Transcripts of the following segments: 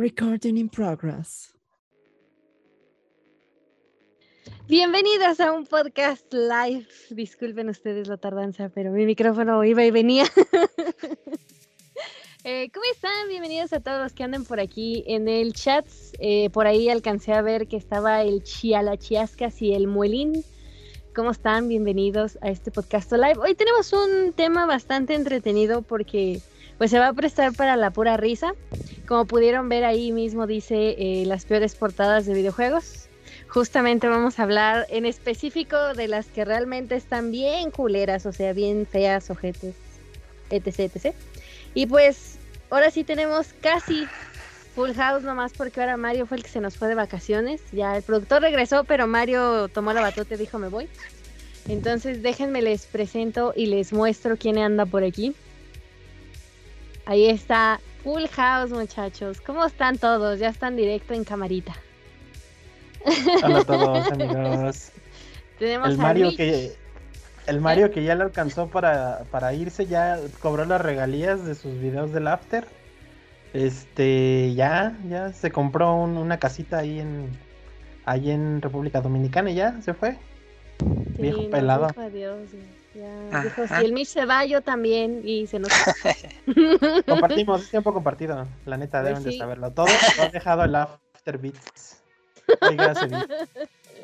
Recording in progress. Bienvenidos a un podcast live. Disculpen ustedes la tardanza, pero mi micrófono iba y venía. Eh, ¿Cómo están? Bienvenidos a todos los que andan por aquí en el chat. Eh, por ahí alcancé a ver que estaba el Chialachiascas y el Muelín. ¿Cómo están? Bienvenidos a este podcast live. Hoy tenemos un tema bastante entretenido porque pues se va a prestar para la pura risa. Como pudieron ver ahí mismo dice eh, las peores portadas de videojuegos. Justamente vamos a hablar en específico de las que realmente están bien culeras, o sea, bien feas, ojetes, etc, etc. Y pues ahora sí tenemos casi full house nomás porque ahora Mario fue el que se nos fue de vacaciones. Ya el productor regresó, pero Mario tomó la batuta y dijo me voy. Entonces déjenme les presento y les muestro quién anda por aquí. Ahí está Full House, muchachos. ¿Cómo están todos? Ya están directo en camarita. Hola a todos, amigos. Tenemos El Mario Rich. que el Mario que ya le alcanzó para, para irse, ya cobró las regalías de sus videos del after. Este, ya, ya se compró un- una casita ahí en ahí en República Dominicana y ya se fue. Sí, viejo pelado. adiós, ya. Dijo, si el Mitch se va, yo también. Y se nos Compartimos, es tiempo compartido. La neta, Pues deben de saberlo. Todo lo ha dejado el after beats.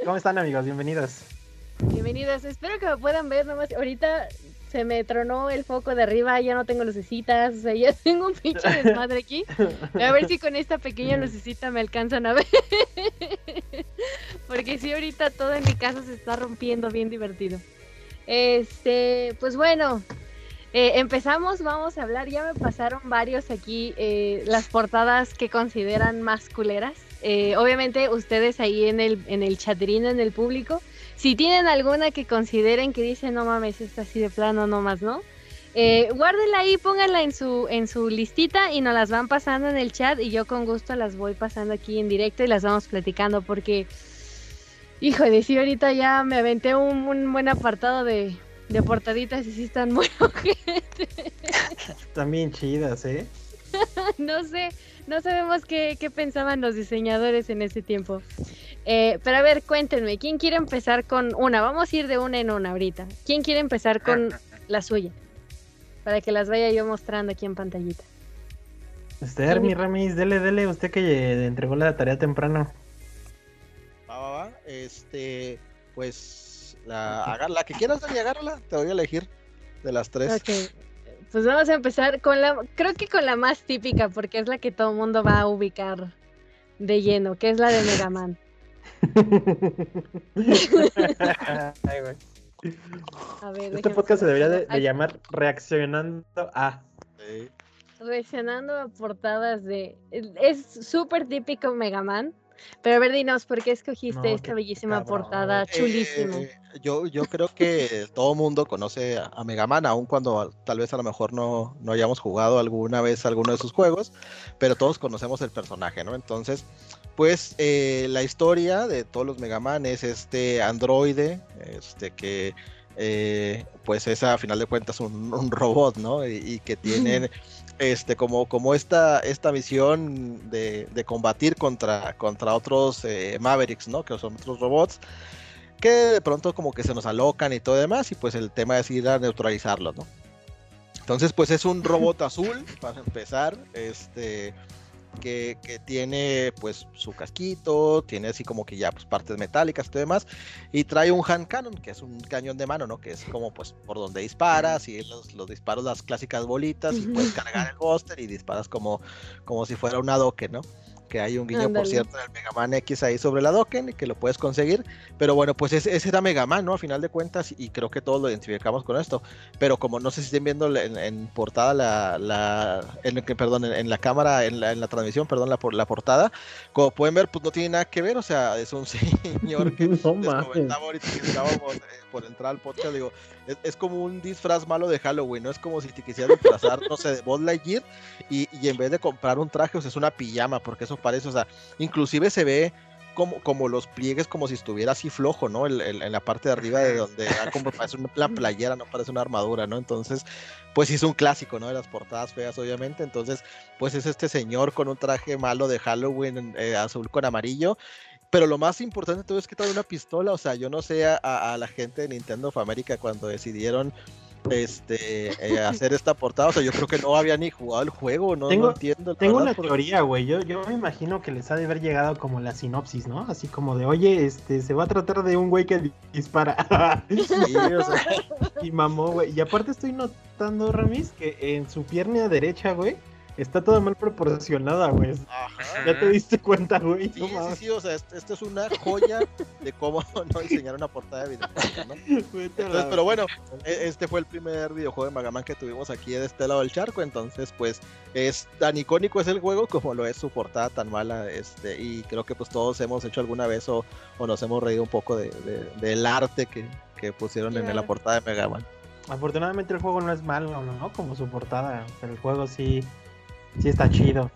¿Cómo están amigos? Bienvenidos. Bienvenidos. Espero que me puedan ver nomás. Ahorita se me tronó el foco de arriba, ya no tengo lucecitas. O sea, ya tengo un pinche desmadre aquí. A ver si con esta pequeña lucecita me alcanzan a ver. Porque sí, ahorita todo en mi casa se está rompiendo bien divertido. Este, pues bueno, eh, empezamos, vamos a hablar. Ya me pasaron varios aquí eh, las portadas que consideran más culeras. Eh, obviamente ustedes ahí en el, en el chatrín, en el público, si tienen alguna que consideren que dicen, no mames, esta así de plano, no más, ¿no? Eh, guárdenla ahí, pónganla en su, en su listita y nos las van pasando en el chat y yo con gusto las voy pasando aquí en directo y las vamos platicando porque, híjole, sí, ahorita ya me aventé un, un buen apartado de, de portaditas y sí están muy ojetes. También chidas, ¿eh? no sé, no sabemos qué, qué pensaban los diseñadores en ese tiempo. Eh, pero a ver, cuéntenme, ¿quién quiere empezar con una? Vamos a ir de una en una ahorita. ¿Quién quiere empezar con la suya? Para que las vaya yo mostrando aquí en pantallita. Esther, mi Ramis, dele, dele, usted que entregó la tarea temprano. Va, va, va. Este, pues, la, agar- la que quieras, Dani, agárrala. Te voy a elegir de las tres. Ok. Pues vamos a empezar con la, creo que con la más típica, porque es la que todo el mundo va a ubicar de lleno, que es la de Mega Man. Ay. A ver, Este podcast se debería de, llamar Reaccionando a. Sí. Reaccionando a portadas de. Es súper típico Mega Man. Pero a ver, dinos, ¿por qué escogiste No, esta qué bellísima cabrón. portada chulísima? Eh, yo, yo creo que todo mundo conoce a, a Mega Man, aun cuando tal vez a lo mejor no, no hayamos jugado alguna vez alguno de sus juegos, pero todos conocemos el personaje, ¿no? Entonces, pues eh, la historia de todos los Mega Man es este androide, este que eh, pues es a final de cuentas un, un robot, ¿no? Y, y que tiene este como, como esta, esta misión de, de combatir contra, contra otros eh, Mavericks, ¿no? Que son otros robots que de pronto como que se nos alocan y todo demás y pues el tema es ir a neutralizarlos, ¿no? Entonces pues es un robot azul para empezar, este que, que tiene pues su casquito, tiene así como que ya pues partes metálicas y demás y trae un hand cannon que es un cañón de mano, ¿no? Que es como pues por donde disparas y los, los disparos las clásicas bolitas y puedes cargar el buster y disparas como, como si fuera una doque, ¿no? Que hay un guiño, por Ándale. cierto, del Mega Man X ahí sobre la Dokken que lo puedes conseguir. Pero bueno, pues ese, ese era Mega Man, ¿no? A final de cuentas, y creo que todos lo identificamos con esto. Pero como no sé si estén viendo en, en portada la, la en, perdón, en, en la cámara, en la, en la transmisión, perdón, la, por- la portada, como pueden ver, pues no tiene nada que ver, o sea, es un señor que No les comentaba ahorita que estábamos eh, por entrar al podcast, digo, es, como un disfraz malo de Halloween, ¿no? Es como si te quisieras disfrazar, no sé, de Buzz Lightyear y, y en vez de comprar un traje, o sea, es una pijama, porque eso parece, o sea, inclusive se ve como, como los pliegues, como si estuviera así flojo, ¿no? El- en la parte de arriba de donde ah, como parece una la playera, no parece una armadura, ¿no? Entonces, pues es un clásico, ¿no? De las portadas feas, obviamente. Entonces, pues es este señor con un traje malo de Halloween eh, azul con amarillo. Pero lo más importante todo es que trae una pistola. O sea, yo no sé a, a la gente de Nintendo of America cuando decidieron este eh, hacer esta portada. O sea, yo creo que no había ni jugado el juego, no, Tengo- no entiendo. Tengo verdad, una porque- teoría, güey. Yo, yo me imagino que les ha de haber llegado como la sinopsis, ¿no? Así como de, oye, este, se va a tratar de un güey que di- dispara. Sí, o sea, y mamó, güey. Y aparte estoy notando, Ramis, que en su pierna derecha, güey, está toda mal proporcionada, güey. ajá. Ya te diste cuenta, güey. Sí, No sí, sí, o sea, esto, esto es una joya de cómo no diseñar una portada de videojuego, ¿no? Entonces, pero bueno, e- este fue el primer videojuego de Magaman que tuvimos aquí de este lado del charco, entonces pues es tan icónico es el juego como lo es su portada tan mala, este, y creo que pues todos hemos hecho alguna vez o, o nos hemos reído un poco de, de- del arte que, que pusieron en la portada de Megaman. Afortunadamente el juego no es malo, ¿no? Como su portada. Pero el juego sí, sí está chido.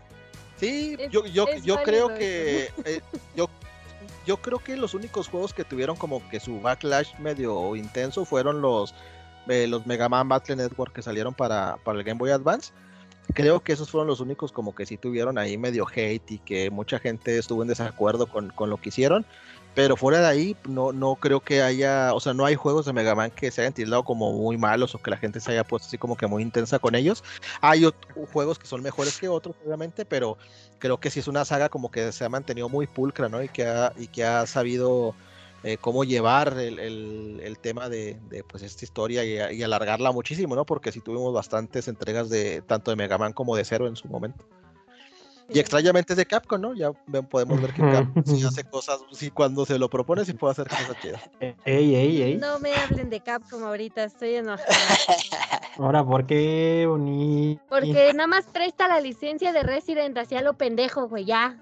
Sí, Es- yo, yo, es yo creo que eh, yo, yo creo que los únicos juegos que tuvieron como que su backlash medio intenso fueron los eh, los Mega Man Battle Network que salieron para, para el Game Boy Advance. Creo que esos fueron los únicos como que sí tuvieron ahí medio hate y que mucha gente estuvo en desacuerdo con, con lo que hicieron. Pero fuera de ahí, no, no creo que haya, o sea, no hay juegos de Mega Man que se hayan tildado como muy malos o que la gente se haya puesto así como que muy intensa con ellos. Hay juegos que son mejores que otros, obviamente, pero creo que sí es una saga como que se ha mantenido muy pulcra, ¿no? Y que ha, y que ha sabido eh, cómo llevar el, el- el tema de, de, pues esta historia y alargarla muchísimo, ¿no? Porque sí tuvimos bastantes entregas de tanto de Mega Man como de Zero en su momento. Y extrañamente es de Capcom, ¿no? Ya ven, podemos ver que Capcom sí hace cosas, sí, cuando se lo propone, sí puede hacer cosas chidas. Eh, Ey, ey, ey. No me hablen de Capcom ahorita, estoy enojada. Ahora, ¿por qué bonito? Porque nada más presta la licencia de Resident hacia lo pendejo, güey, ya.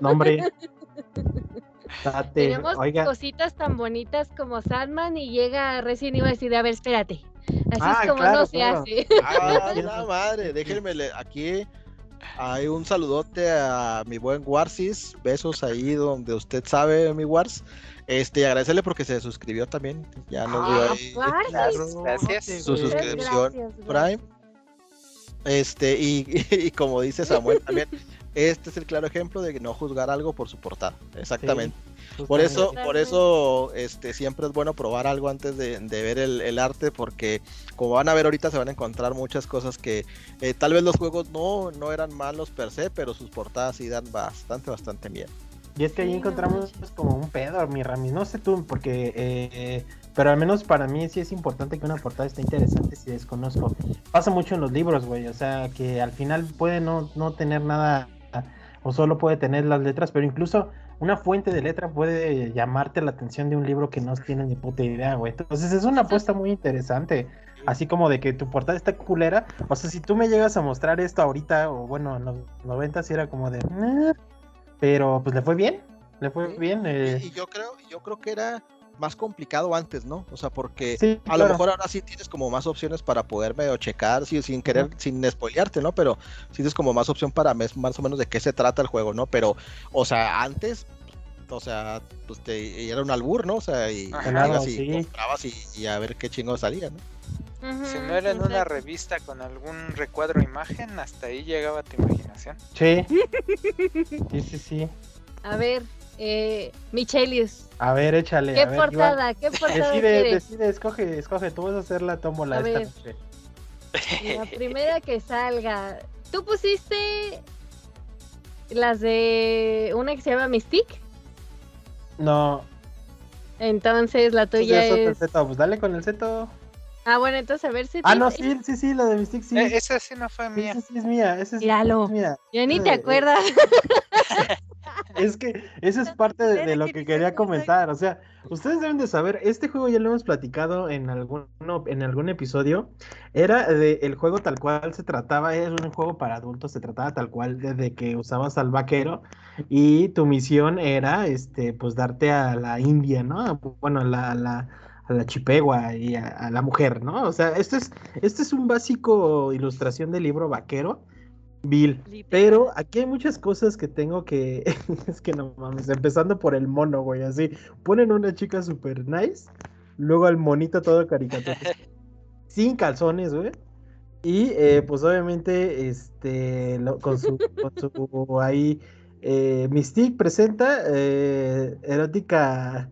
Nombre. Date. Tenemos Oiga. cositas tan bonitas como Sandman y llega Resident Evil y decide, a ver, espérate. Así Ah, es como claro, no se hace. ¡Ah, la madre! Déjenme, le- aquí hay un saludote a mi buen Warsis. Besos ahí donde usted sabe, mi Wars. Este, agradecerle porque se suscribió también. Ya nos dio Ah, ahí. Gracias. su suscripción gracias. Prime. Este, y, y como dice Samuel también, este es el claro ejemplo de no juzgar algo por su portada. Exactamente. Por eso, por eso este, siempre es bueno probar algo antes de, de ver el, el arte, porque como van a ver ahorita se van a encontrar muchas cosas que eh, tal vez los juegos no, no eran malos per se, pero sus portadas sí dan bastante, bastante miedo. Y es que ahí encontramos manches. como un pedo, mi Rami. No sé tú, porque. eh, pero al menos para mí sí es importante que una portada esté interesante si desconozco. Pasa mucho en los libros, güey. O sea, que al final puede no, no tener nada. O solo puede tener las letras, pero incluso una fuente de letra puede llamarte la atención de un libro que no tienes ni puta idea, güey. Entonces es una apuesta muy interesante. Así como de que tu portada está culera. O sea, si tú me llegas a mostrar esto ahorita, o bueno, en los 90 sí era como de. "Eh", pero pues le fue bien. Le fue bien. eh, y yo creo, yo creo que era más complicado antes, ¿no? O sea, porque sí, a lo mejor ahora sí tienes como más opciones para poder medio checar, sí, sin querer, sin spoilearte, ¿no? Pero sí tienes como más opción para mes- más o menos de qué se trata el juego, ¿no? Pero, o sea, antes, o sea, pues te, y era un albur, ¿no? O sea, y Ajá. Y comprabas y, y a ver qué chingo salía, ¿no? Si no era en una revista con algún recuadro imagen, hasta ahí llegaba tu imaginación. Sí. Sí, sí, sí. A ver, eh, Michelius, A ver, échale. ¿qué a ver, Iván. portada? ¿Qué portada Decide, quieres? decide, escoge, escoge. Tú vas a hacer la tómbola A esta ver. noche. La primera que salga. Tú pusiste las de una que se llama Mystique. No, Entonces la tuya es. seto. Pues dale con el seto. Ah, bueno, entonces a ver si. Ah, no, sí, sí, sí, la de Mystic sí. Eh, esa sí no fue Sí, mía. Esa sí es mía. Esa es, Míralo. es mía. Ya ni te eh, acuerdas. Es que eso es parte de, de lo que quería comentar. O sea, ustedes deben de saber, este juego ya lo hemos platicado en algún, en algún episodio. Era de el juego tal cual se trataba, es un juego para adultos, se trataba tal cual desde que usabas al vaquero y tu misión era, este, pues darte a la india, ¿no? Bueno, a la, la, a la chipegua y a, a la mujer, ¿no? O sea, esto es, este es un básico ilustración del libro vaquero. Bill. Pero aquí hay muchas cosas que tengo que. es que no mames. Empezando por el mono, güey. Así. Ponen una chica super nice. Luego al monito todo caricatura. sin calzones, güey. Y eh, pues obviamente, este. lo- con su. Con su ahí. eh, Mystique presenta eh, erótica.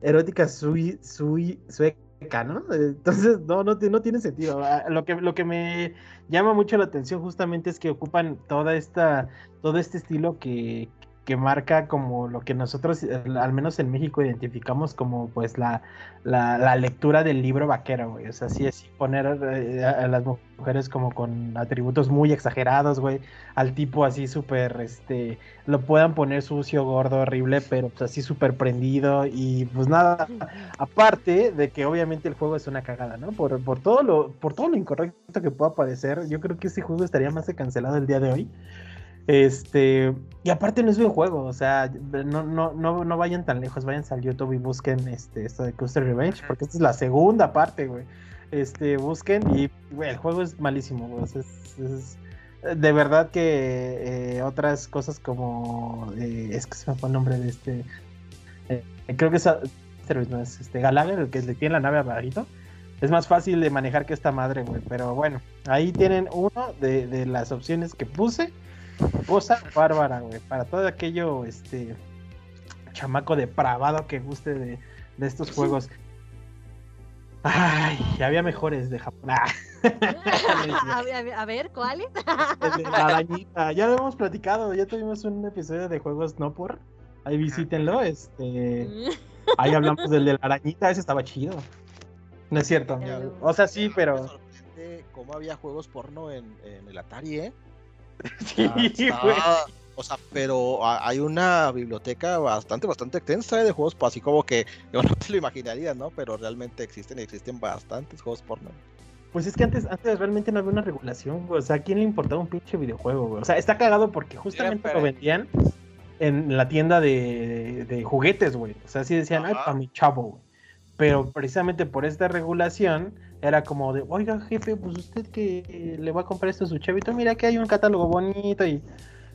Erótica sui, sui, sueca, ¿no? Entonces, no, no, no tiene sentido. Ah, Lo que, lo que me llama mucho la atención justamente es que ocupan toda esta, todo este estilo que, que marca como lo que nosotros, al menos en México, identificamos como pues la, la, lectura del libro vaquero, güey. O sea, sí, sí poner eh, a, las mujeres como con atributos muy exagerados, güey. Al tipo así súper, este, lo puedan poner sucio, gordo, horrible, pero pues así súper prendido y pues nada, Aparte de que obviamente el juego es una cagada, ¿no? Por, por todo lo, por todo lo incorrecto que pueda parecer, yo creo que este juego estaría más que cancelado el día de hoy. Este, y aparte no es buen juego, o sea, no, no, no, no vayan tan lejos, vayan al YouTube y busquen este, esto de Custer Revenge, porque esta es la segunda parte, güey. Este, busquen y, güey, el juego es malísimo, güey. es- es- de verdad que eh, otras cosas como, eh, es que se me fue el nombre de este, eh, creo que es, no es este Gallagher, el que le tiene la nave abajito. Es más fácil de manejar que esta madre, güey. Pero bueno, ahí tienen uno de, de las opciones que puse. Cosa bárbara, güey. Para todo aquello, este chamaco depravado que guste de, de estos juegos. Ay, había mejores de Japón. Ah, a, ver- a ver, ¿cuáles? el de la arañita. Ya lo hemos platicado, ya tuvimos un episodio de juegos no por. Ahí visítenlo. Este. Ahí hablamos del de la arañita, ese estaba chido. No es cierto. O sea, sí, Me pero. sorprende cómo había juegos porno en, en el Atari, ¿eh? Sí, Ah, está- güey. O sea, pero ha- hay una biblioteca bastante, bastante extensa ¿eh? de juegos, así como que yo no te lo imaginarías, ¿no? Pero realmente existen y existen bastantes juegos porno. Pues es que antes, antes realmente no había una regulación, güey. O sea, ¿a quién le importaba un pinche videojuego, güey? O sea, está cagado porque justamente lo vendían en la tienda de, de juguetes, güey. O sea, sí decían, ay, para mi chavo, güey. Pero precisamente por esta regulación era como de, oiga, jefe, pues usted que le va a comprar esto a su chavito, mira que hay un catálogo bonito y...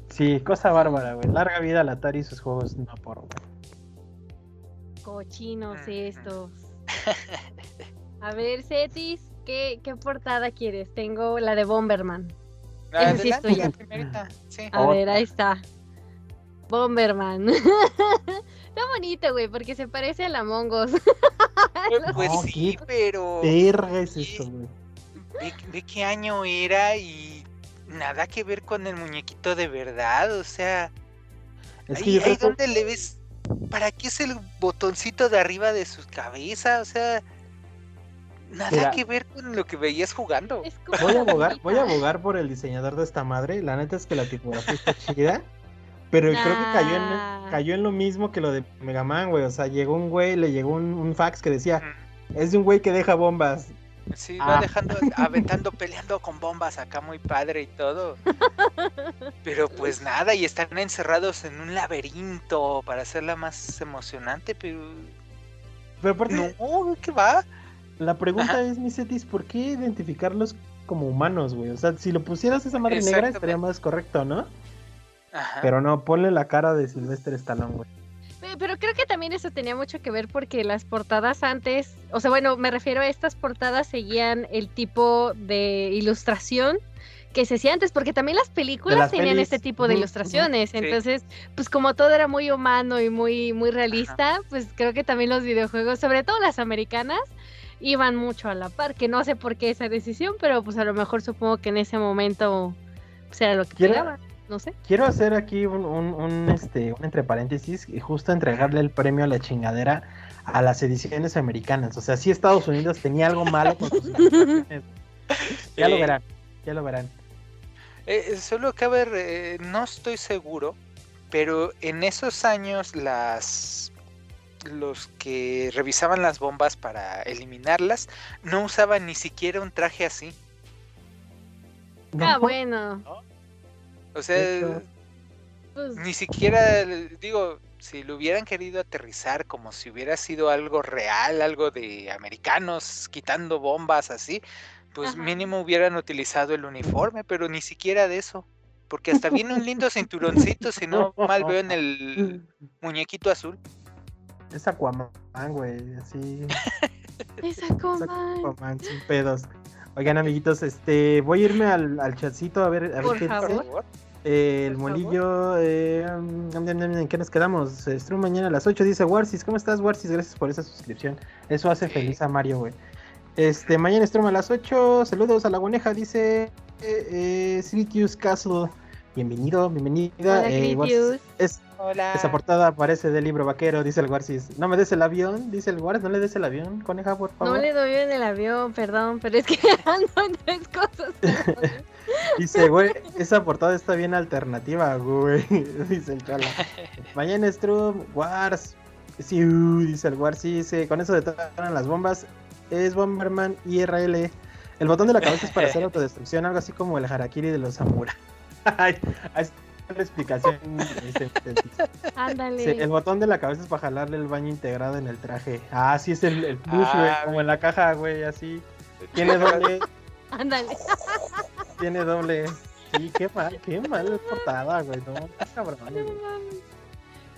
Sí, cosa bárbara, güey. Larga vida al Atari y sus juegos no por, güey. Cochinos estos. A ver, Cetis, ¿qué, ¿qué portada quieres? Tengo la de Bomberman. Sí la primerita. Sí. A ver, ahí está. Bomberman. está bonito, güey, porque se parece a la Mongos. Pues No, sí, ¿qué? pero Verga es esto, güey. ve, ve qué año era y nada que ver con el muñequito de verdad. O sea, Es que ahí, que- donde le ves. ¿Para qué es el botoncito de arriba de su cabeza? O sea, nada Mira. que ver con lo que veías jugando. Voy a abogar, voy a abogar por el diseñador de esta madre. La neta es que la tipografía está chida. Pero creo que cayó Nah. Cayó en lo mismo que lo de Mega Man, güey. O sea, llegó un güey, le llegó un, un fax que decía, es de un güey que deja bombas. Sí, Ah. va dejando, aventando, peleando con bombas acá muy padre y todo. Pero pues nada, y están encerrados en un laberinto para hacerla más emocionante, pero Pero aparte, no, ¿qué va? la pregunta Ajá. es, mi Cetis, ¿por qué identificarlos como humanos, güey? O sea, si lo pusieras esa madre negra estaría más correcto, ¿no? Ajá. Pero no, ponle la cara de Sylvester Stallone, güey. Pero creo que también eso tenía mucho que ver porque las portadas antes, o sea, bueno, me refiero a estas portadas seguían el tipo de ilustración que se hacía antes, porque también las películas las tenían pelis. este tipo de ilustraciones. Sí. Entonces, pues como todo era muy humano y muy, muy realista, pues creo que también los videojuegos, sobre todo las americanas, iban mucho a la par, que no sé por qué esa decisión, pero pues a lo mejor supongo que en ese momento pues era lo que ¿Quiere- pegaba, no sé. Quiero hacer aquí un, un, un, este, un entre paréntesis y justo entregarle el premio a la chingadera a las ediciones americanas. O sea, sí Estados Unidos tenía algo malo con sus. Ya lo verán, ya lo verán. Eh, solo cabe, re- no estoy seguro, pero en esos años las los que revisaban las bombas para eliminarlas no usaban ni siquiera un traje así. Ah, No, bueno, O sea, pues ni siquiera, digo, si lo hubieran querido aterrizar como si hubiera sido algo real, algo de americanos quitando bombas así, pues Ajá. mínimo hubieran utilizado el uniforme, pero ni siquiera de eso. porque hasta viene un lindo cinturoncito, si no mal veo en el muñequito azul. Es Aquaman, güey, así. Es es Aquaman. Aquaman, sin pedos. Oigan, amiguitos, este, voy a irme al, al chatcito a ver, a ver Por qué favor. Eh, el Por molillo, eh, ¿en qué nos quedamos? Stream mañana a las 8, dice Warsis. ¿Cómo estás, Warsis? Gracias por esa suscripción. Eso hace Sí. feliz a Mario, güey. Este, mañana stream a las 8. Saludos a la guaneja, dice eh, eh, Sirius Castle. Bienvenido, bienvenida. Hola, eh. Es, Hola. esa portada aparece del libro vaquero, dice el Warsis. No me des el avión, dice el Warsis. No le des el avión, coneja, por favor. No le doy en el avión, perdón, pero es que ando en tres cosas. Dice, güey, esa portada está bien alternativa, güey. Dice el Chala. Mañana Strum, Wars. Sí, dice el sí, con eso detonan las bombas. Es Bomberman IRL. El botón de la cabeza es para hacer autodestrucción, algo así como el harakiri de los. Ahí está la explicación. este, este, Ándale. sí, el botón de la cabeza es para jalarle el baño integrado en el traje. Ah, sí, es el, el push, Ah, güey, como en la caja, güey, así. Tiene doble, Ándale. tiene doble. Sí, qué mal, qué mal portada, güey. No, cabrón, güey.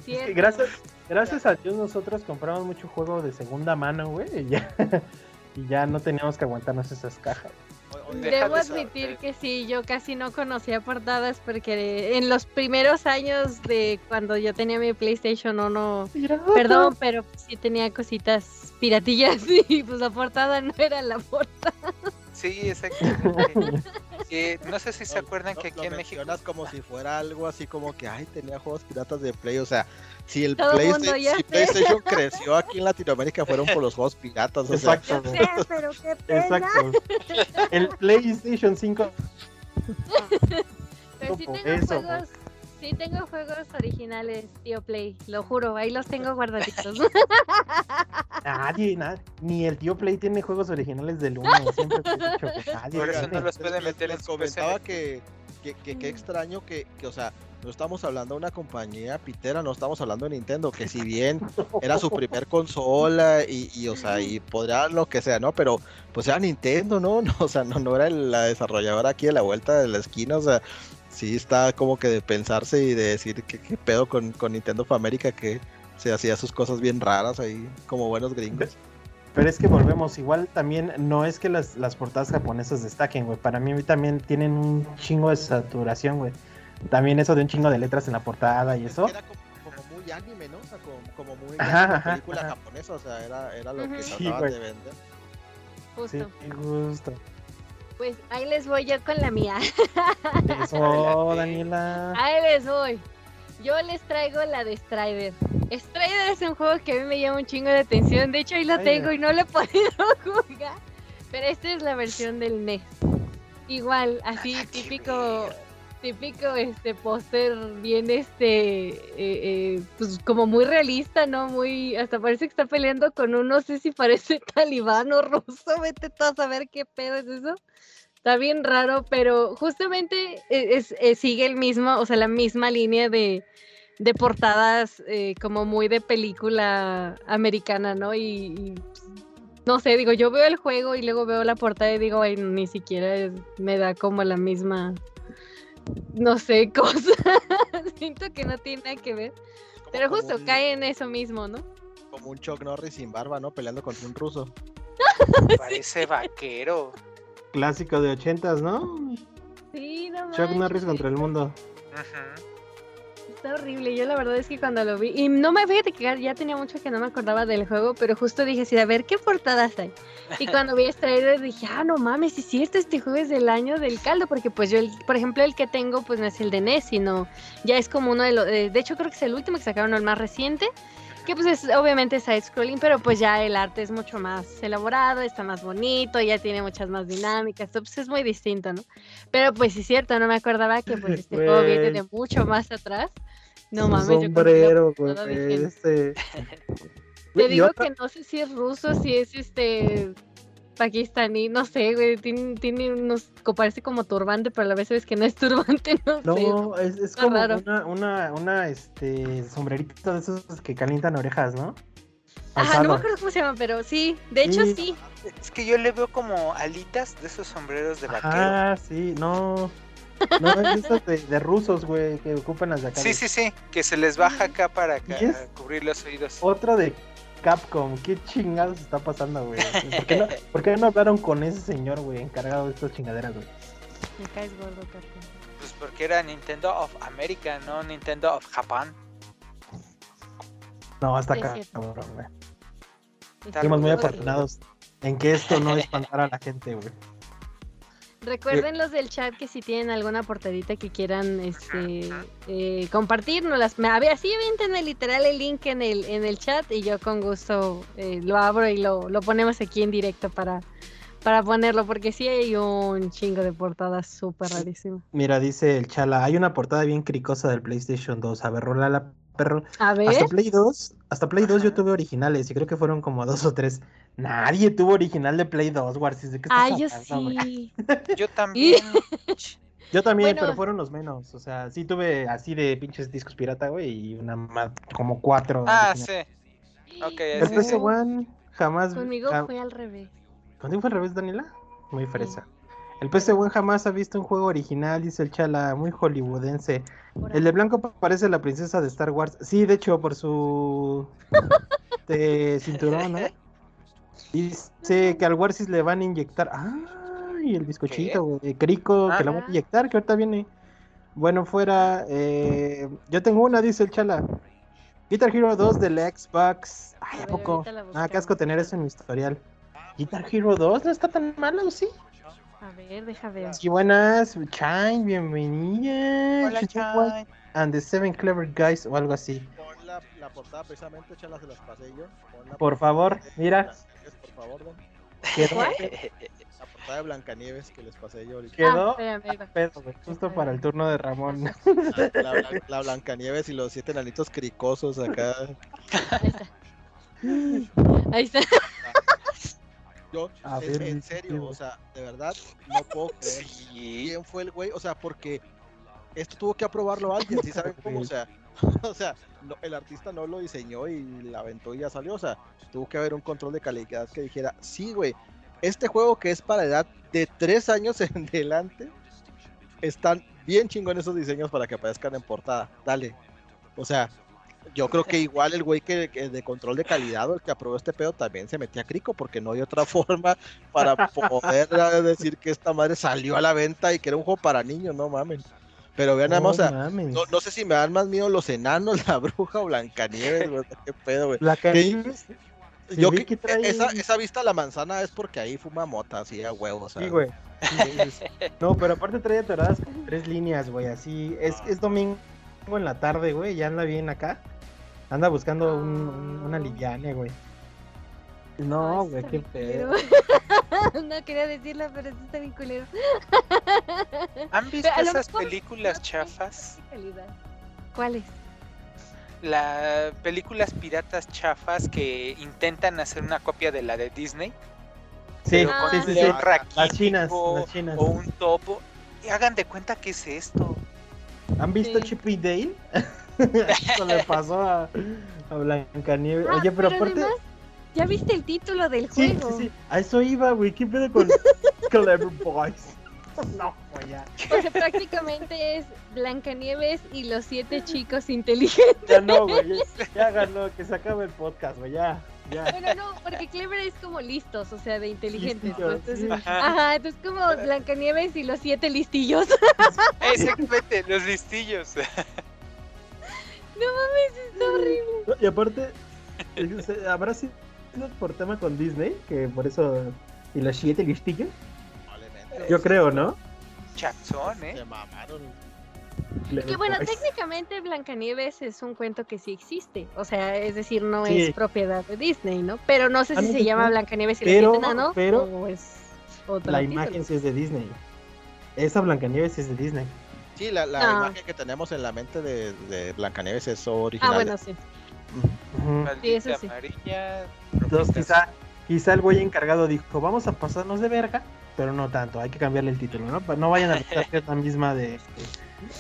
Es que gracias, gracias a Dios nosotros compramos mucho juego de segunda mano, güey, y ya, y ya no teníamos que aguantarnos esas cajas. Debo de admitir que sí, yo casi no conocía portadas porque en los primeros años de cuando yo tenía mi PlayStation 1, perdón, pero sí tenía cositas piratillas y pues la portada no era la portada. Sí, exactamente. Que no sé si se acuerdan no, que aquí lo en México. como si fuera algo así como que, ay, tenía juegos piratas de Play. O sea, si el ya si sé. PlayStation creció aquí en Latinoamérica fueron por los juegos piratas. O sea, Exacto, Ya sé, pero qué pena. exacto. El PlayStation 5, Pero sí por tengo eso, juegos, sí tengo juegos originales, tío Play, lo juro, ahí los tengo guardaditos. nadie, na- ni el tío Play tiene juegos originales del 1, siempre te he dicho que nadie Por eso no los les- puede meter en les su comentaba que, que, que qué extraño que, que, o sea, no estamos hablando de una compañía pitera, no estamos hablando de Nintendo, que si bien era su primer consola y, y, o sea, y podría lo que sea, ¿no? Pero pues era Nintendo, ¿no? no o sea, no, no era la desarrolladora aquí de la vuelta de la esquina, o sea, sí está como que de pensarse y de decir que qué pedo con, con Nintendo of America que se hacía sus cosas bien raras ahí, como buenos gringos. Pero es que volvemos, igual también no es que las, las portadas japonesas destaquen, güey. Para mí también tienen un chingo de saturación, güey. También eso de un chingo de letras en la portada y eso. Era como, como muy anime, ¿no? O sea, como, como muy Ajá, como ajá, película ajá. japonesa, o sea, era, era lo que. Sí, trataban de vender. Sí, Justo. Pues ahí les voy yo con la mía. Eso. Daniela. Ahí les voy. Yo les traigo la de Strider. Strider es un juego que a mí me llama un chingo de atención. De hecho, ahí lo tengo y no lo he podido jugar. Pero esta es la versión del NES. Igual, así que típico, típico este póster bien este, eh, eh, pues como muy realista, ¿no? Muy, hasta parece que está peleando con un, no sé si parece talibán o ruso, vete tú a saber qué pedo es eso. Está bien raro, pero justamente e- es, es- sigue el mismo, o sea, la misma línea de, de portadas eh, como muy de película americana, ¿no? Y, y, pues, no sé, digo, yo veo el juego y luego veo la portada y digo, ay, ni siquiera es- me da como la misma, no sé, cosa. Siento que no tiene nada que ver. Pero como justo un- cae en eso mismo, ¿no? Como un Chuck Norris sin barba, ¿no? Peleando contra un ruso. Parece vaquero. Clásico de ochentas, ¿no? Sí, no Chuck Norris contra el mundo. Ujú. Está horrible, yo la verdad es que cuando lo vi, y no me fíjate que ya tenía mucho que no me acordaba del juego, pero justo dije así, a ver qué portadas hay. Y cuando vi este trailer dije, ah, no mames, sí es cierto, este juego es del año del caldo, porque pues yo, el, por ejemplo, el que tengo, pues no es el de NES, sino ya es como uno de los, de hecho creo que es el último que sacaron, el más reciente, que pues es obviamente side scrolling, pero pues ya el arte es mucho más elaborado, está más bonito, ya tiene muchas más dinámicas, pues es muy distinto, ¿no? Pero pues sí es cierto, no me acordaba que pues este juego viene de Güey. mucho más atrás. No mames, yo sombrero, güey. dije, Este. Te digo otra- que no sé si es ruso, si es este pakistaní, no sé, güey, tiene, tiene unos, parece como turbante, pero a la vez es que no es turbante, no, sé. No, es, es como raro. una, una, una, este, sombrerito de esos que calientan orejas, ¿no? Ajá, no me acuerdo cómo se llama, pero sí, de hecho Sí. Es que yo le veo como alitas de esos sombreros de vaquero. Ah, sí, no. No, es esas de, de rusos, güey, que ocupan las de acá. Sí, sí, sí, que se les baja acá para cubrir los oídos. Otro de Capcom. ¿Qué chingados está pasando, güey? ¿Por qué no, por qué no hablaron con ese señor, güey, encargado de estas chingaderas, güey? Me caes gordo, Capcom. Pues porque era Nintendo of America, no Nintendo of Japan. No, hasta acá, cabrón, güey. Fuimos muy afortunados en que esto no espantara a la gente, güey. Recuerden los del chat que si tienen alguna portadita que quieran este eh, compartirnos me, a ver, así avienten el literal el link en el en el chat y yo con gusto eh, lo abro y lo, lo ponemos aquí en directo para para ponerlo porque sí hay un chingo de portadas súper rarísimas. Mira, dice el Chala, hay una portada bien cricosa del PlayStation 2. A ver, rola la perro. A ver, Hasta Play 2, hasta Play 2 yo tuve originales y creo que fueron como dos o tres. Nadie tuvo original de Play 2, Warsis. ¿De qué estás ay yo sí. Yo también. Yo también, Bueno. pero fueron los menos. O sea, sí tuve así de pinches discos pirata, güey, y una ma- como cuatro. ah, originales. sí. Ok, El sí. One jamás. Conmigo ja- fue al revés. ¿Contigo fue al revés, Daniela? Muy fresa. El PC One jamás ha visto un juego original, dice el Chala, muy hollywoodense. El de blanco pa- parece la princesa de Star Wars. Sí, de hecho, por su de cinturón, ¿no? Dice que al Warsis le van a inyectar. ¡Ay! El bizcochito, güey. Crico, que le van a Ajá. inyectar, que ahorita viene. Bueno, fuera. eh, yo tengo una, dice el Chala. Guitar Hero 2 del Xbox. Ay, A ¿a ver, poco? la Ah, qué buscamos. asco tener eso en mi historial. Guitar Hero 2 no está tan malo, ¿sí? A ver, deja ver. Sí, buenas. Chine, bienvenida. Hola. And the Seven Clever Guys o algo así. Pon la, la portada precisamente, chalas se las pasé yo. Pon la Por favor, de mira. Blancanieves, Por favor, don. Quedó, ¿Cuál? La portada de Blancanieves que les pasé yo ahorita. quedó Ah, pedo, justo para el turno de Ramón. La, la la Blancanieves y los siete enanitos cricosos acá. Ahí está. Ahí está. Yo, A en, ver, en dice serio, o sea, de verdad, no puedo creer Sí. quién fue el güey. O sea, porque esto tuvo que aprobarlo alguien, ¿sí saben cómo? O sea, o sea no- el artista no lo diseñó y la aventó y ya salió. O sea, tuvo que haber un control de calidad que dijera, sí, güey, este juego que es para edad de tres años en adelante, están bien chingones esos diseños para que aparezcan en portada. Dale. O sea, yo creo que igual el güey que, que de control de calidad o el que aprobó este pedo también se metía a crico porque no hay otra forma para poder eh, decir que esta madre salió a la venta y que era un juego para niños, no mamen. Pero vean nada más, o sea, mames. no, no sé si me dan más miedo los enanos, la bruja o Blancanieves, güey, qué pedo, güey. La ¿Qué? Canieves, Sí, Yo que, trae- esa, esa vista a la manzana es porque ahí fuma mota, así a huevos. Sí, güey. No, pero aparte trae atoradas tres líneas, güey. Así, es, es domingo en la tarde, güey. Ya anda bien acá. Anda buscando un, un- una liviane, güey. No, güey, qué pedo. no quería decirlo, pero sí está bien culero. ¿Han visto esas películas no chafas? ¿Cuáles? Las películas piratas chafas que intentan hacer una copia de la de Disney. Sí, pero Ah, sí, con sí, un sí. Las chinas, las chinas. O un topo. Y hagan de cuenta que es esto. ¿Han visto Sí. Chip y Dale? Eso le pasó a, a Blancanieves. Ah, Oye, pero, aparte. además, ¿ya viste el título del Sí, sí, juego? sí. A eso iba, güey. ¿Qué pedo con Clever Boys? No, güey, ya. O sea, prácticamente es Blancanieves y los siete chicos inteligentes. Ya no, güey. Ya, ganó, que se acabe el podcast, güey. Ya, ya. Bueno, no, porque Clever es como listos, o sea, de inteligentes. Listillos, ¿no? Entonces, sí. Ajá. Ajá, entonces como Blancanieves y los siete listillos. Exactamente, los listillos. No mames, está horrible. Y aparte, eh, habrá sido por tema con Disney, que por eso. Y los siete listillos. Probablemente. Yo creo, ¿no? Chapzón, ¿eh? Se mamaron. Que bueno, Pues, técnicamente Blancanieves es un cuento que sí existe. O sea, es decir, no Sí. es propiedad de Disney, ¿no? Pero no sé Ah, si no, se llama no. Blancanieves y Pero- siete enanos pero o es otro La título. imagen sí es de Disney. Esa Blancanieves sí es de Disney. Sí, la, la Ah. imagen que tenemos en la mente de, de Blancanieves es original. Ah, bueno, sí. Maldita eso sí. amarilla. Entonces, quizá, quizá el güey encargado dijo: Vamos a pasarnos de verga, pero no tanto. Hay que cambiarle el título, ¿no? No vayan a pensar que es la misma de,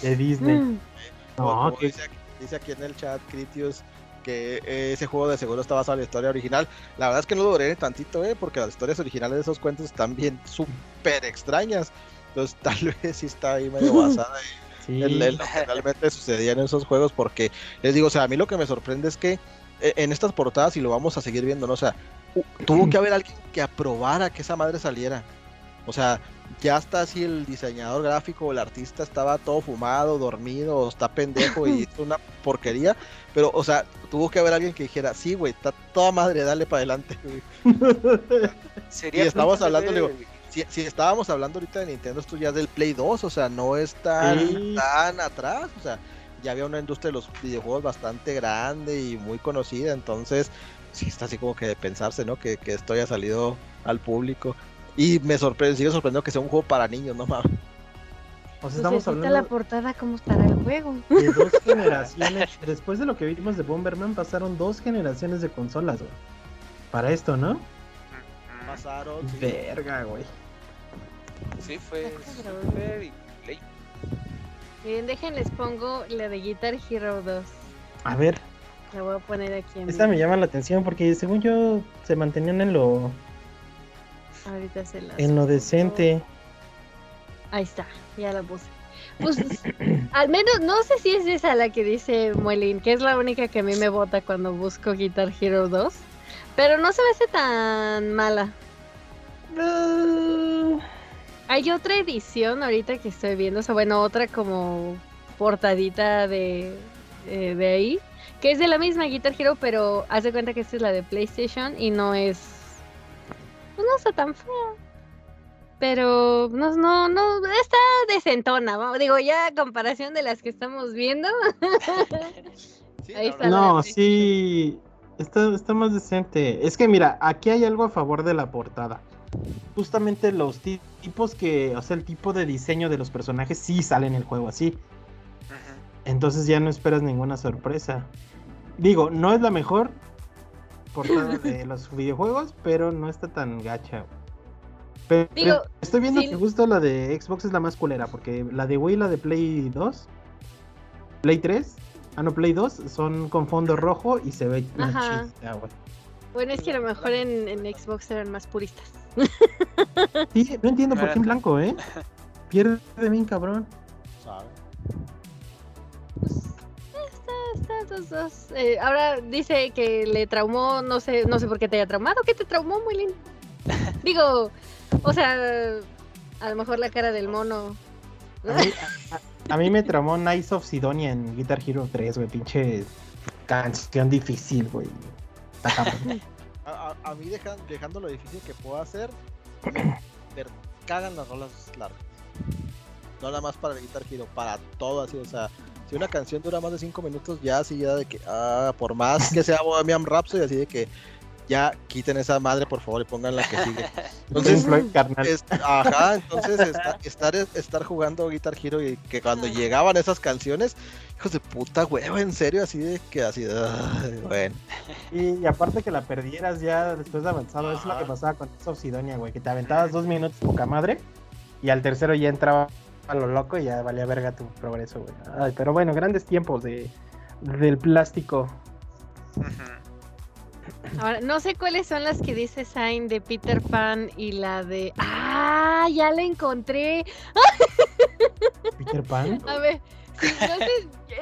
de Disney. Mm. No, que- dice, aquí, dice aquí en el chat Critius que eh, ese juego de seguro está basado en la historia original. La verdad es que no lo duré tantito, eh, porque las historias originales de esos cuentos están bien súper extrañas. Entonces tal vez sí está ahí medio basada Sí. en, en lo que realmente sucedía en esos juegos, porque les digo, o sea, a mí lo que me sorprende es que eh, en estas portadas, y lo vamos a seguir viendo, ¿no? O sea, tuvo que haber alguien que aprobara que esa madre saliera. O sea, ya está así el diseñador gráfico, el artista estaba todo fumado, dormido, o está pendejo y hizo una porquería. Pero, o sea, tuvo que haber alguien que dijera, sí, güey, está toda madre, dale para adelante, güey. Sería Y estamos hablando, de- digo, Si, si estábamos hablando ahorita de Nintendo, esto ya es del Play 2, o sea, no es tan, Sí. tan atrás, o sea, ya había una industria de los videojuegos bastante grande y muy conocida, entonces sí está así como que de pensarse, ¿no? Que, que esto haya salido al público. Y me sorprende, sigue sorprendiendo que sea un juego para niños, no mames. O sea, Pues estamos está la hablando portada, ¿cómo estará el juego? de dos generaciones. Después de lo que vimos de Bomberman, pasaron dos generaciones de consolas, güey. Para esto, ¿no? Pasaron. sí. Verga, güey. Sí, fue. Super y Play. Miren, déjenles pongo la de Guitar Hero 2. A ver, La voy a poner aquí en esta me llama la atención porque según yo se mantenían en lo, Ahorita se las en lo pongo. decente. Ahí está, ya la puse. Pues al menos no sé si es esa la que dice Muelin, que es la única que a mí me bota cuando busco Guitar Hero 2. Pero no se me hace tan mala. Ah, Hay otra edición ahorita que estoy viendo, o sea, bueno, otra como portadita de, eh, de ahí, que es de la misma Guitar Hero, pero haz de cuenta que esta es la de PlayStation y no es. Pues no está tan fea. Pero no, no, no, está decentona, vamos, digo, ya a comparación de las que estamos viendo. Sí, Ahí está No, sí. Está, está más decente. Es que mira, aquí hay algo a favor de la portada. Justamente los ti- tipos que, o sea, el tipo de diseño de los personajes sí sale en el juego así. Entonces ya no esperas ninguna sorpresa. Digo, no es la mejor portada de los videojuegos, pero no está tan gacha. Pero Digo, estoy viendo sí. que justo la de Xbox es la más culera, porque la de Wii y la de Play 2, Play 3, ah no, Play 2 son con fondo rojo y se ve güey. Bueno, es que a lo mejor en, en Xbox eran más puristas. Sí, no entiendo por qué en blanco, ¿eh? Pierde bien cabrón. ¿Sabe? Está, está, dos, dos. Eh, ahora dice que le traumó, no sé, no sé por qué te haya traumado. ¿Qué te traumó, Muelin? Digo, o sea, a lo mejor la cara del mono. A mí, a- a mí me tramó Nice of Sidonia en Guitar Hero 3, güey, pinche canción difícil, güey. Está cabrón. A, a- a mí dejan, dejando lo difícil que puedo hacer, me, me cagan las rolas largas. No nada más para el Guitar Hero, para todo así, o sea, si una canción dura más de 5 minutos, ya así ya de que, ah, por más que sea Bohemian Rhapsody, así de que ya quiten esa madre por favor y pongan la que sigue. Entonces, es- ajá, entonces esta- estar, estar jugando Guitar Hero y que cuando Ajá. llegaban esas canciones, hijos de puta hueva, en serio, así de que así, ay, bueno. Y, y aparte que la perdieras ya después de avanzado, es lo que Ajá. pasaba con Sidonia, güey, que te aventabas dos minutos poca madre y al tercero ya entraba a lo loco y ya valía verga tu progreso, güey. Ay, pero bueno, grandes tiempos de del plástico. Ujú. Ahora, no sé cuáles son las que dice Sign de Peter Pan y la de. ¡Ah! Ya la encontré. Peter Pan. A ver, sé,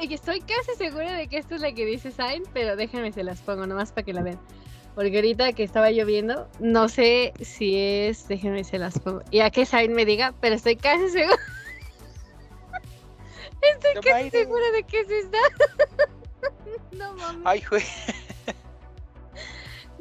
eh, estoy casi segura de que esta es la que dice Sign, pero déjenme se las pongo nomás para que la vean. Porque ahorita que estaba lloviendo, no sé si es, déjenme se las pongo. Y a que Sign me diga, pero estoy casi segura. Estoy casi segura de que es esta. No mames. Ay, güey.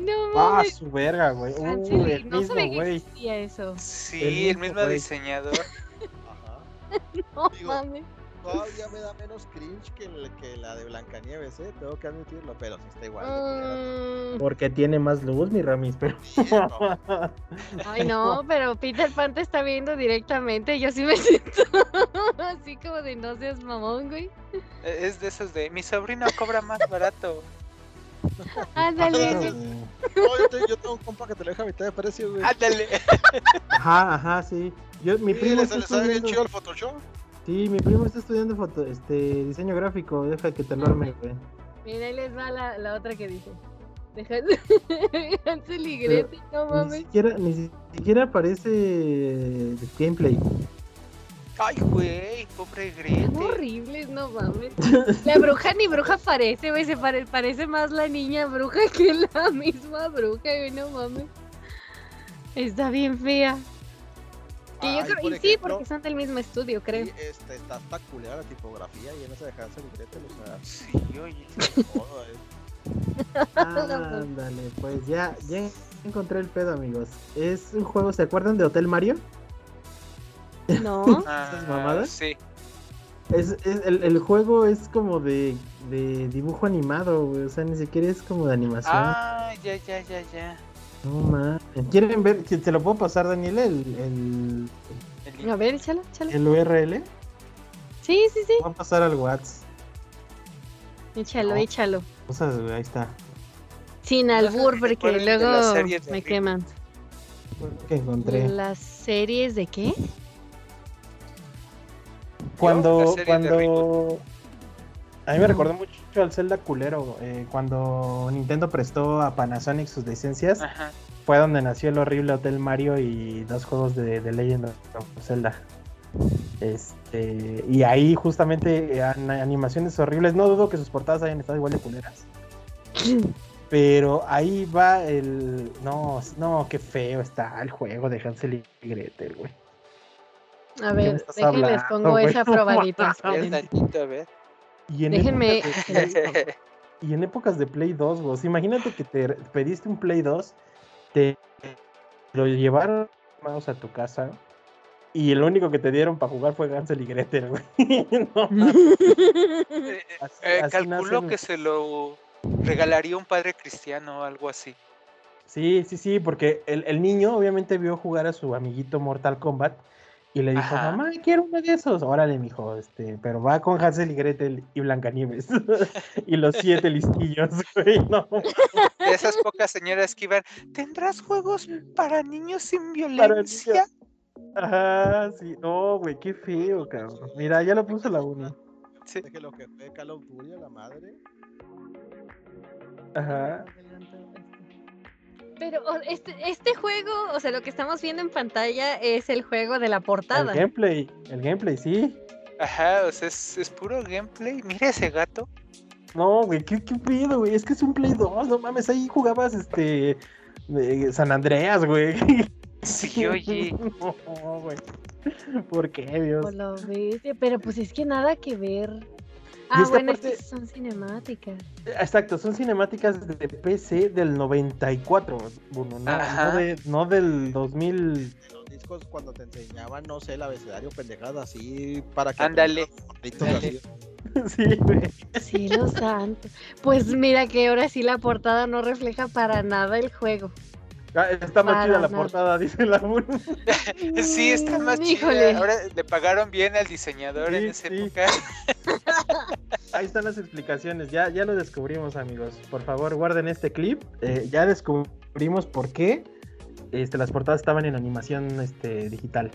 No Ah, mames. su verga, güey. Ah, Uh, sí, el no mismo, sabía que güey. existía eso. Sí, El el mismo mismo güey. diseñador. Ajá. No Digo, mames. Todavía me da menos cringe que, el- que la de Blancanieves, ¿eh? Tengo que admitirlo, pero sí está igual. Mm, Porque tiene más luz, mi Ramis, pero. Sí, no. Ay, no, pero Peter Pan te está viendo directamente. Yo sí me siento así como de no seas mamón, güey. Eh, Es de esos de mi sobrino cobra más barato. Ándale. No, yo, te- yo tengo un compa que te lo deja a mitad de precio, güey. Ándale. Ajá, ajá, sí. Yo, mi Sí, primo sale, le sale bien chido el Photoshop. Sí, mi primo está estudiando foto, este, diseño gráfico. Deja que te lo arme, güey. Mira, ahí les va la, la otra que dice. Deja Hansel y Gretel, no Ni mames. siquiera, ni siquiera aparece gameplay. Ay, güey, pobre Son Grete. horribles, no mames. La bruja ni bruja parece, güey. Se pare- parece más la niña bruja que la misma bruja, güey. No mames. Está bien fea. Que yo creo, por y sí, porque son del mismo estudio, creo. y, este, está culera la tipografía y en esa de Hansel y Gretel, o sea, Sí, oye. todo es- Ándale, pues ya, ya encontré el pedo, amigos. Es un juego, ¿se acuerdan de Hotel Mario? No. Ah, mamadas? Sí. Es, es- el, el juego es como de, de dibujo animado, güey. O sea, ni siquiera es como de animación. Ah, ya, ya, ya, ya. No mames. ¿Quieren ver? ¿Que ¿Te lo puedo pasar, Daniel? El, el, El A ver, échalo, échalo. el URL. Sí, sí, sí. Voy a pasar al WhatsApp. Échalo, No. échalo. Cosas, güey, ahí está. Sin albur, porque luego me queman. Que encontré. ¿Las series de qué? Cuando, cuando... A mí me recordó mucho al Zelda culero. eh, cuando Nintendo prestó a Panasonic sus licencias, Ajá. fue donde nació el horrible Hotel Mario y dos juegos de, de Legend of Zelda. Este, y ahí justamente an- animaciones horribles. No dudo que sus portadas hayan estado igual de culeras. Pero ahí va el. No, no, qué feo está el juego de Hansel y Gretel, güey. A ver, déjenles hablando, pongo esa probadita. tantito, a ver. Y en Déjenme- épocas de Play- y en épocas de Play 2, güey. o sea, imagínate que te pediste un Play 2, te lo llevaron mouse a tu casa y lo único que te dieron para jugar fue Hansel y Gretel, güey. No Eh, así- eh, así calculo nacen- que se lo regalaría un padre cristiano o algo así. Sí, sí, sí, porque el, el niño obviamente vio jugar a su amiguito Mortal Kombat y le dijo, Ajá. mamá, quiero uno de esos. Órale, mijo, este, pero va con Hansel y Gretel y Blancanieves. y los siete listillos, güey. No, De esas pocas señoras que iban, ¿tendrás juegos para niños sin violencia? niños. Ajá, sí. No, güey, qué feo, cabrón. Mira, ya lo puso la uni. Sí. que lo que fue Call of Duty a la madre. Ajá. Pero este, este juego, o sea, lo que estamos viendo en pantalla es el juego de la El portada. gameplay, el gameplay, sí. Ajá, o sea, es, es puro gameplay. Mira ese gato. No, güey, qué, qué pedo, güey. Es que es un Play 2, no mames, ahí jugabas este eh, San Andreas, güey. Sí, oye. No, güey. ¿Por qué, Dios? Por lo bestia, pero pues es que nada que ver. Ah, es que bueno, aparte- estas son cinemáticas. Exacto, son cinemáticas de PC del 94, Bruno, no, no, de- no del 2000. En los discos cuando te enseñaban, no sé, el abecedario pendejada así para que Ándale. Sí, güey. Cielo santo. Pues mira que ahora sí la portada no refleja para nada el juego. Ah, Está más Para chida la nada. portada, dice la Bruno. Sí, está más Mm, chida. Ahora le pagaron bien al diseñador en esa sí. época. Ahí están las explicaciones, ya, ya lo descubrimos, amigos. Por favor, guarden este clip. Eh, ya descubrimos por qué este, las portadas estaban en animación este, digital.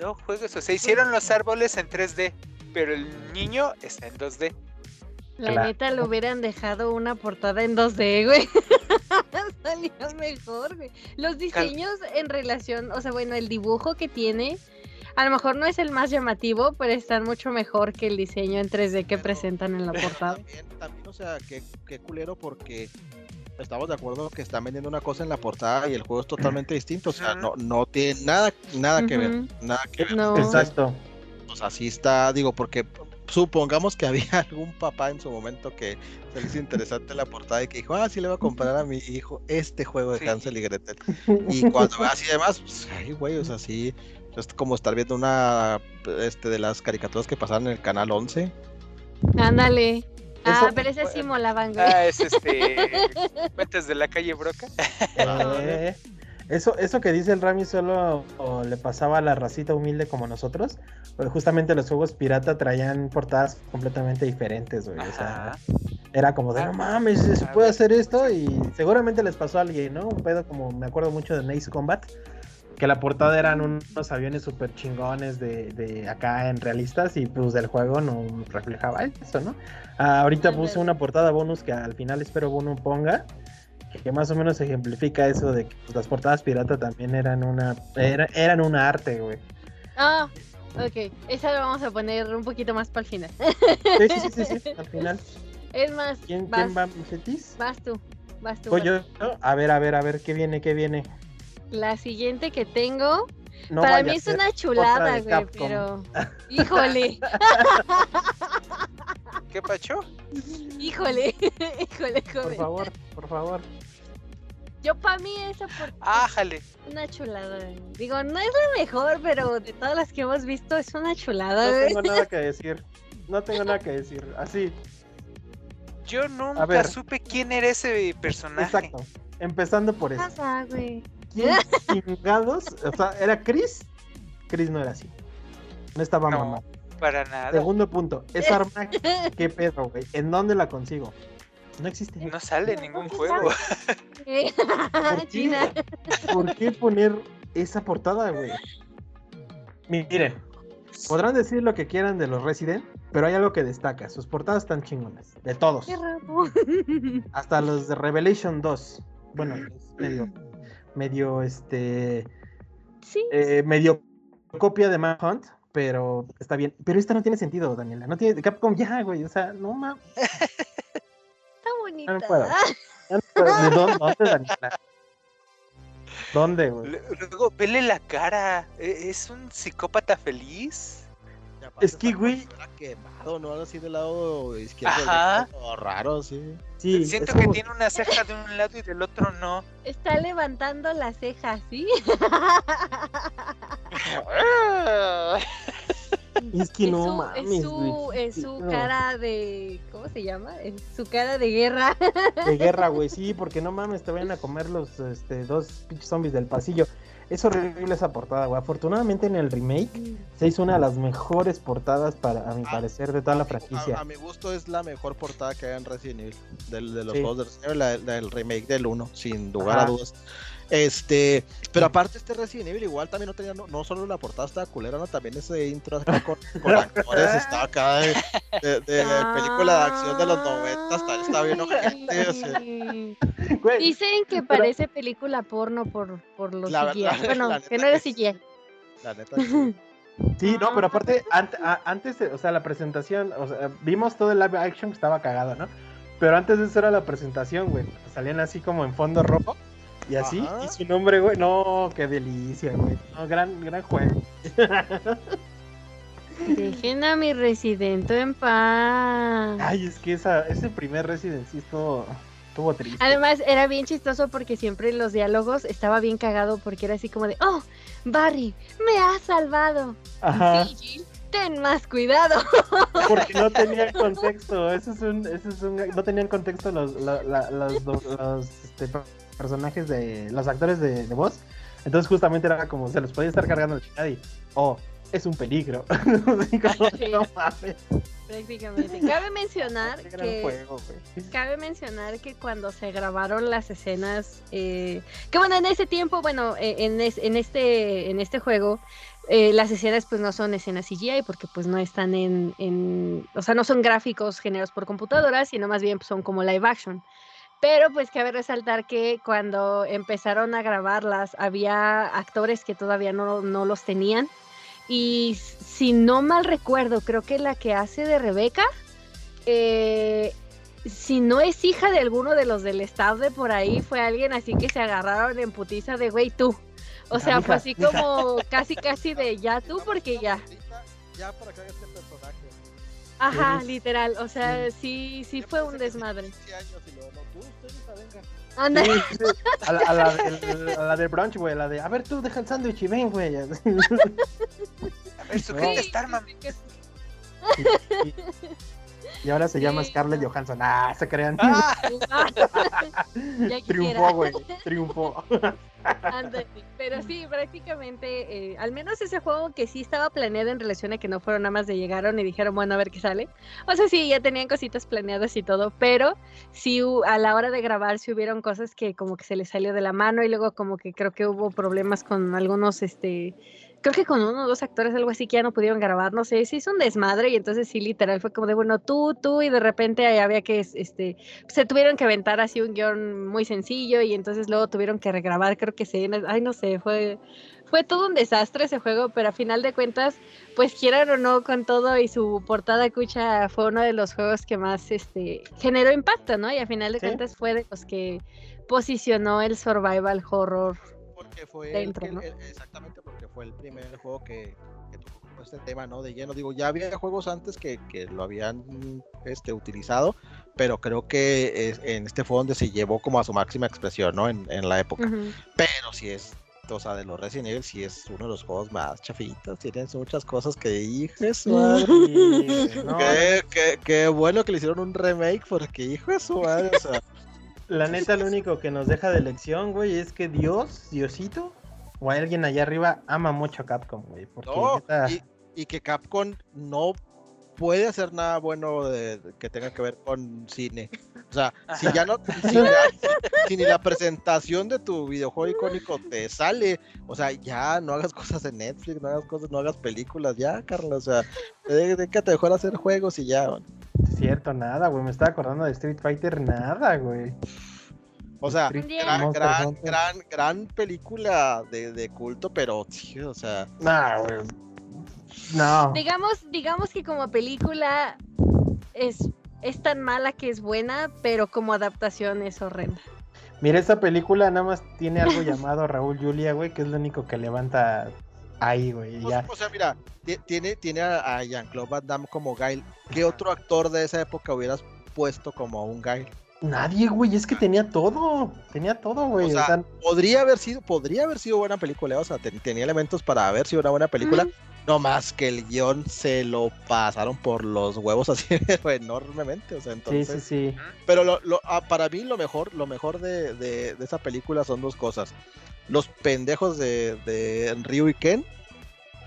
No juegos, o sea, hicieron los árboles en 3D, pero el niño está en 2D. La Claro. neta lo hubieran dejado una portada en 2D, güey. Salía mejor, güey. Los diseños en relación, o sea, bueno, el dibujo que tiene, a lo mejor no es el más llamativo, pero están mucho mejor que el diseño en 3D que Pero- presentan en la portada. También, también, o sea, qué, qué culero porque estamos de acuerdo que están vendiendo una cosa en la portada y el juego es totalmente distinto. O sea, no, no tiene nada, nada que ver. Nada que ver. No. Exacto. Pues así está, digo, porque supongamos que había algún papá en su momento que se le hizo interesante la portada y que dijo, ah, sí le voy a comprar a mi hijo este juego de Sí. Hansel y Gretel. Y cuando ve así demás, pues, ay, güey, o sea, sí, es como estar viendo una este, de las caricaturas que pasaban en el canal 11. Ándale. Ah, Eso- pero esas sí molaban, güey. Ah, es este. Cuentas de la calle Broca. Eh, eso, eso que dice el Rami solo o le pasaba a la racita humilde como nosotros. Pero justamente los juegos pirata traían portadas completamente diferentes, güey. O sea, era como de no mames, ¿se puede hacer esto? Y seguramente les pasó a alguien, ¿no? Un pedo como me acuerdo mucho de Ace Combat. Que la portada eran unos aviones súper chingones de, de acá en realistas y pues del juego no reflejaba eso, ¿no? Ah, ahorita puse una portada bonus que al final espero Bono ponga, que más o menos ejemplifica eso de que pues, las portadas pirata también eran una era- eran un arte, güey. Ah, Ok, esa la vamos a poner un poquito más para el final. Sí, sí, sí, sí, sí, al final. Es más, ¿Quién, vas, quién va, Cetis? vas tú. Vas tú. Voy yo. ¿no? A ver, a ver, a ver, ¿qué viene, qué viene? La siguiente que tengo, No para mí es una chulada, güey, pero. Híjole, ¿Qué pacho? híjole, híjole, Por joven. favor, por favor. Yo para mí esa por Ájale. una chulada. Digo, no es la mejor, pero de todas las que hemos visto es una chulada. No güey. tengo nada que decir. No tengo nada que decir. Así, Yo nunca ver. supe quién era ese personaje. exacto. Empezando por ¿Qué eso. pasa, güey? ¿Quién chingados? O sea, ¿era Chris? Chris no era así. No estaba No. mamá. Para nada. Segundo punto. Esa arma, ¿qué pedo, güey? ¿En dónde la consigo? No existe. No sale en ningún se juego. ¿Por China. qué? ¿Por qué poner esa portada, güey? Miren, podrán decir lo que quieran de los Resident, pero hay algo que destaca. Sus portadas están chingonas. De todos. Qué raro. Hasta los de Revelation 2. Bueno, es medio, medio, este, Sí, eh, medio copia de Manhunt, pero está bien. Pero esta no tiene sentido, Daniela. No tiene, Capcom ya, güey. O sea, no mames. está bonita. puedo. ¿De dónde, dónde, Daniela? ¿Dónde, güey? Lu- Luego, vele la cara. e- Es un psicópata feliz. Aparte Es que, güey- quemado, ¿no? Así del lado izquierdo. Ajá. raro, sí. Sí, Siento que como- tiene una ceja de un lado y del otro no. Está levantando las cejas, ¿sí? Es que es no su, mames, es su, güey. es su No. cara de. ¿Cómo se llama? Es su cara de guerra. De guerra, güey, sí, porque no mames, te vayan a comer los este, dos pinches zombies del pasillo. Es horrible esa portada, güey. Afortunadamente en el remake se hizo una de las mejores portadas para, a mi Ah, parecer, de toda la franquicia. a mi gusto es la mejor portada que hay en Resident Evil. Del, de los Sí. juegos de Resident Evil, la, la del remake del 1, sin lugar a dudas. Este, pero aparte este Resident Evil igual también no tenía, no, no solo la portada estaba culera, no, también ese intro acá con, con actores estaba acá de, de- de película de acción de los 90, está, está bien ojete, o sea, Ay. Güey, Dicen que parece película porno por, por los La CGI. verdad, bueno, que no era. CGI. la neta. sí. Sí, no, pero aparte, a- antes, de- o sea, la presentación, o sea, vimos todo el live action que estaba cagado, ¿no? Pero antes de eso era la presentación, güey. Salían así como en fondo rojo y así. Ajá. Y su nombre, güey, no, qué delicia, güey. No, gran, gran juego. Dejen a mi residente en paz. Ay, es que esa, ese primer Resident sí estuvo, estuvo triste. Además, era bien chistoso porque siempre en los diálogos estaba bien cagado porque era así como de, oh, Barry, me has salvado. Ajá, Sí, Jill, ten más cuidado. porque no tenían contexto. Eso es un, eso es un, no tenían contexto los, la- la- los, los, este, personajes de, los actores de, de voz. Entonces justamente era como se los podía estar cargando el chingada y, oh, es un peligro. No mames. Prácticamente. Cabe mencionar que juego. Cabe mencionar que cuando se grabaron las escenas, eh, que bueno, en ese tiempo, bueno, eh, en, es- en este, en este juego, eh, las escenas pues no son escenas CGI porque pues no están en, en, o sea, no son gráficos generados por computadoras, sino más bien pues, son como live action. Pero pues cabe resaltar que cuando empezaron a grabarlas había actores que todavía no, no los tenían. Y si no mal recuerdo, creo que la que hace de Rebeca, eh, si no es hija de alguno de los del staff de por ahí, fue alguien así que se agarraron en putiza de güey tú. O sea, fue así como casi casi de ya tú porque ya. Ya para que haga este personaje. Ajá, literal. O sea, sí, sí fue un desmadre. 15 años y luego, no, tú, usted, hija, venga. Anda. Sí. A la, a la del- a la de brunch, güey, la de, a ver, tú deja el sándwich y ven, güey. A ver, sujeta No. esta arma. Y ahora se llama Scarlett. Johansson. Ah, se crean. Ah, triunfó, güey, triunfó. Pero sí, prácticamente, eh, al menos ese juego que sí estaba planeado en relación a que no fueron nada más de llegaron y dijeron, bueno, a ver qué sale. O sea, sí, ya tenían cositas planeadas y todo, pero sí a la hora de grabar sí hubieron cosas que como que se les salió de la mano y luego como que creo que hubo problemas con algunos, este, creo que con uno o dos actores, algo así, que ya no pudieron grabar, no sé, se hizo un desmadre y entonces sí, literal, fue como de, bueno, tú, tú, y de repente ahí había que, este, se tuvieron que aventar así un guion muy sencillo y entonces luego tuvieron que regrabar, creo que se, ay, no sé, fue, fue todo un desastre ese juego, pero a final de cuentas, pues quieran o no, con todo y su portada cucha fue uno de los juegos que más, este, generó impacto, ¿no? Y a final de Sí. cuentas fue de los que posicionó el survival horror Porque fue Dentro, el, ¿no? el- exactamente porque fue el primer juego que, que tocó este tema, ¿no? De lleno. Digo, ya había juegos antes que, que lo habían este, utilizado, pero creo que es- en este fue donde se llevó como a su máxima expresión, ¿no? En, en la época. Ujú. Pero sí es, o sea, de los Resident Evil, sí es uno de los juegos más chafitos. Tienes muchas cosas que, su madre. No, Qué, qué- qué bueno que le hicieron un remake, porque hijo de su madre, o sea, La neta, lo único que nos deja de lección, güey, es que Dios, Diosito, o alguien allá arriba ama mucho a Capcom, güey. Porque no, y, y que Capcom no puede hacer nada bueno de, de- que tenga que ver con cine. O sea, si ya no, si, ya- si ni la presentación de tu videojuego icónico te sale, o sea, ya no hagas cosas en Netflix, no hagas cosas, no hagas películas, ya, Carlos, o sea, de- déjate mejor hacer juegos y ya. bueno. cierto, nada, güey. Me estaba acordando de Street Fighter, nada, güey. O sea, gran, gran, gran, gran película de, de culto, pero, tío, o sea, Nah, güey. No. Digamos, digamos que como película es, es tan mala que es buena, pero como adaptación es horrenda. Mira, esta película nada más tiene algo llamado Raúl Julia, güey, que es lo único que levanta ahí, güey. O, Ya. o sea, mira, ti- tiene, tiene a, a Jean-Claude Van Damme como Gail. ¿Qué otro actor de esa época hubieras puesto como un Gail? Nadie, güey, es que tenía todo. Tenía todo, güey. O o sea, podría haber sido, podría haber sido buena película, o sea, ten- tenía elementos para haber sido una buena película, no más que el guion se lo pasaron por los huevos así enormemente, o sea, sí, entonces, sí, sí. pero lo, lo- ah, para mí lo mejor, lo mejor de, de- de esa película son dos cosas, los pendejos de, de Ryu y Ken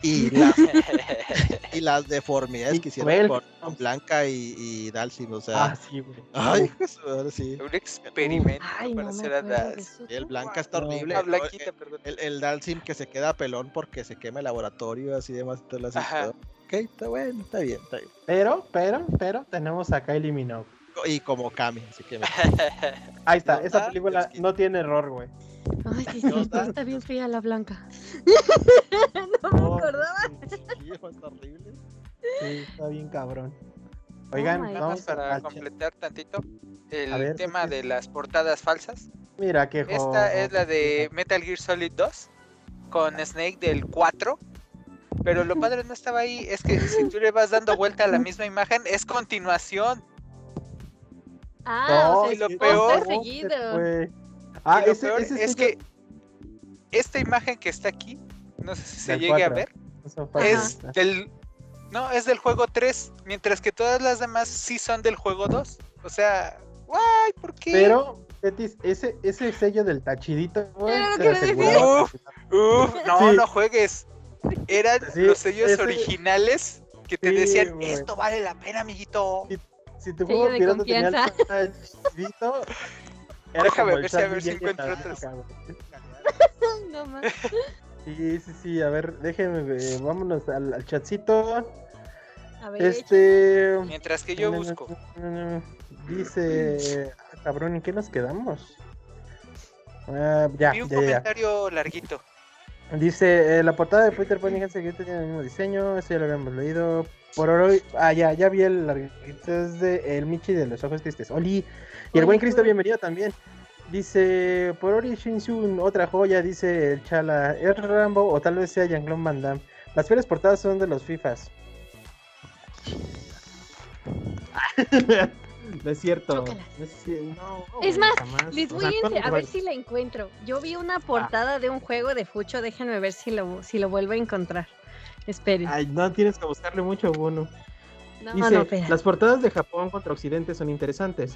y las, y las deformidades Y que hicieron Cruel. con, con Blanca y, y Dalsin, o sea, Ah, sí, güey. ay, pues, ahora sí. Un experimento Ay, para no me hacer a eso. El Blanca está horrible. Ah, ¿no? Blanquita, perdón. El, el Dalsim que se queda pelón porque se quema el laboratorio, así demás. y todo lo así, todo. Ok, está bueno, está bien, está bien. Pero, pero, pero tenemos a Kylie Minogue. Y como Kami, así que me- Ahí está, ¿No esa está? película no tiene error, güey. Ay, sí, ¿No sí, está? está bien fea la blanca. no me No, acordaba. Sí, fue horrible. Sí, está bien cabrón. Oigan, Oh Nada más vamos para a... completar tantito el ver, tema ¿qué de las portadas falsas. Mira qué Esta es la de Metal Gear Solid 2 con Snake del 4. Pero lo padre no estaba ahí, es que si tú le vas dando vuelta a la misma imagen, es continuación. Ah, o sea, y lo peor- seguido. Ah, ese, peor ese es que esta imagen que está aquí, no sé si se Del llegue a 4. ver, es del... No, es del juego 3, mientras que todas las demás sí son del juego 2. O sea, guay, ¿por qué? Pero, Betis, ese, ese sello del tachidito, güey, aseguraba. Uf, no, Sí. no juejes. Eran Sí, los sellos ese- originales que te Sí, decían, güey. esto vale la pena, amiguito. Sí. Si tu juego de pirata tenía el confianza. tachidito, era Déjame ver si- a ver si encuentro. Ay, no más. Sí, sí, sí, a ver, déjenme, eh, vámonos al, al chatcito. A ver, Este. Mientras que yo busco. Dice. ah, cabrón, ¿en qué nos quedamos? Ah, ya, Vi un ya, ya, ya. comentario larguito. Dice, eh, la portada de Peter Pan y Hansel Gretel tiene el mismo diseño, eso ya lo habíamos leído. Por hoy, ah, ya, ya vi el larguito, es de el Michi de los ojos tristes. Oli, y el buen Cristo, bienvenido también. Dice, por Ori Shinsun, otra joya, dice el Chala, ¿es Rambo o tal vez sea Jean-Claude Van Damme? Las peores portadas son de los FIFAs. no es cierto. No es, no, Es más, jamás. Les O voy sea, a, ense- ¿cuándo a va- ver si la encuentro. Yo vi una portada de un juego de Fucho, déjenme ver si lo, si lo vuelvo a encontrar. Esperen. Ay, no tienes que buscarle mucho, Bono. no, Dice, las portadas de Japón contra Occidente son interesantes.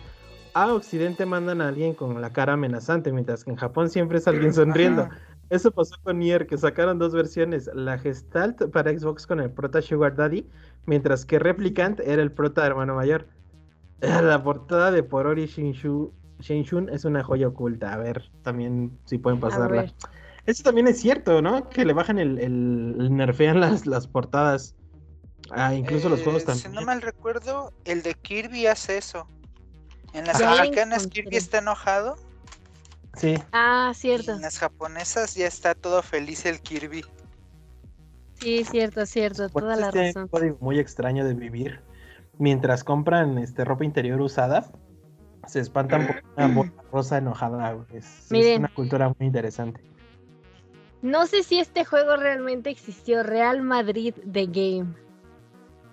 A Occidente mandan a alguien con la cara amenazante, mientras que en Japón siempre es alguien sonriendo. Ajá. Eso pasó con Nier, que sacaron dos versiones, la Gestalt para Xbox con el prota Sugar Daddy, mientras que Replicant era el prota hermano mayor. La portada de Porori Shinshu, Shinshun es una joya oculta. A ver, también si pueden pasarla. Eso también es cierto, ¿no? Que le bajan el, el, el nerfean las, las portadas. Ah, incluso los juegos Eh, también. Si no mal recuerdo, el de Kirby hace eso. En las americanas. Kirby está enojado Sí, Ah, y cierto. en las japonesas ya está todo feliz el Kirby. Sí, cierto, cierto. Toda la este razón. código muy extraño de vivir. Mientras compran este ropa interior usada, se espantan por una bola rosa enojada. güey. Es, es una cultura muy interesante. No sé si este juego realmente existió, Real Madrid The Game.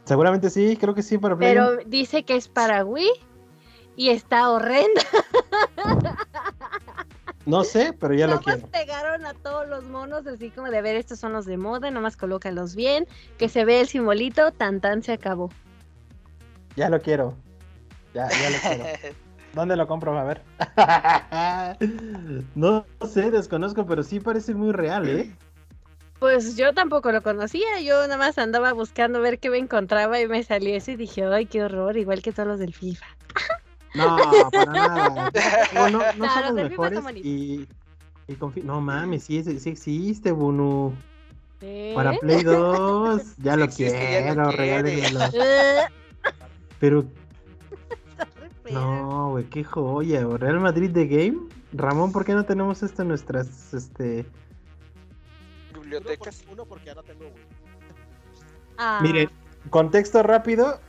Seguramente sí, creo que sí, Pero uno. dice que es para Wii y está horrenda. No sé, pero ya lo Nomás quiero. pegaron a todos los monos así como de ver, estos son los de moda, nomás colócalos bien, que se ve el simbolito, tan tan se acabó. Ya lo quiero. Ya, ya lo quiero. ¿Dónde lo compro? A ver. no sé, desconozco, pero sí parece muy real, ¿eh? Pues yo tampoco lo conocía, yo nada más andaba buscando ver qué me encontraba y me salió eso y dije, ay, qué horror, igual que todos los del FIFA. No, para nada. No, no, no No, son los mejores y, y confi- No mames, sí, sí existe, Bunu. ¿Eh? Para Play 2, ya Sí lo existe, quiero, regálenmelo. Pero no, güey, qué joya. güey. Real Madrid de Game. Ramón, ¿por qué no tenemos esto en nuestras, este... Bibliotecas. uno porque ya no tengo Wii. Ah, Miren, contexto rápido.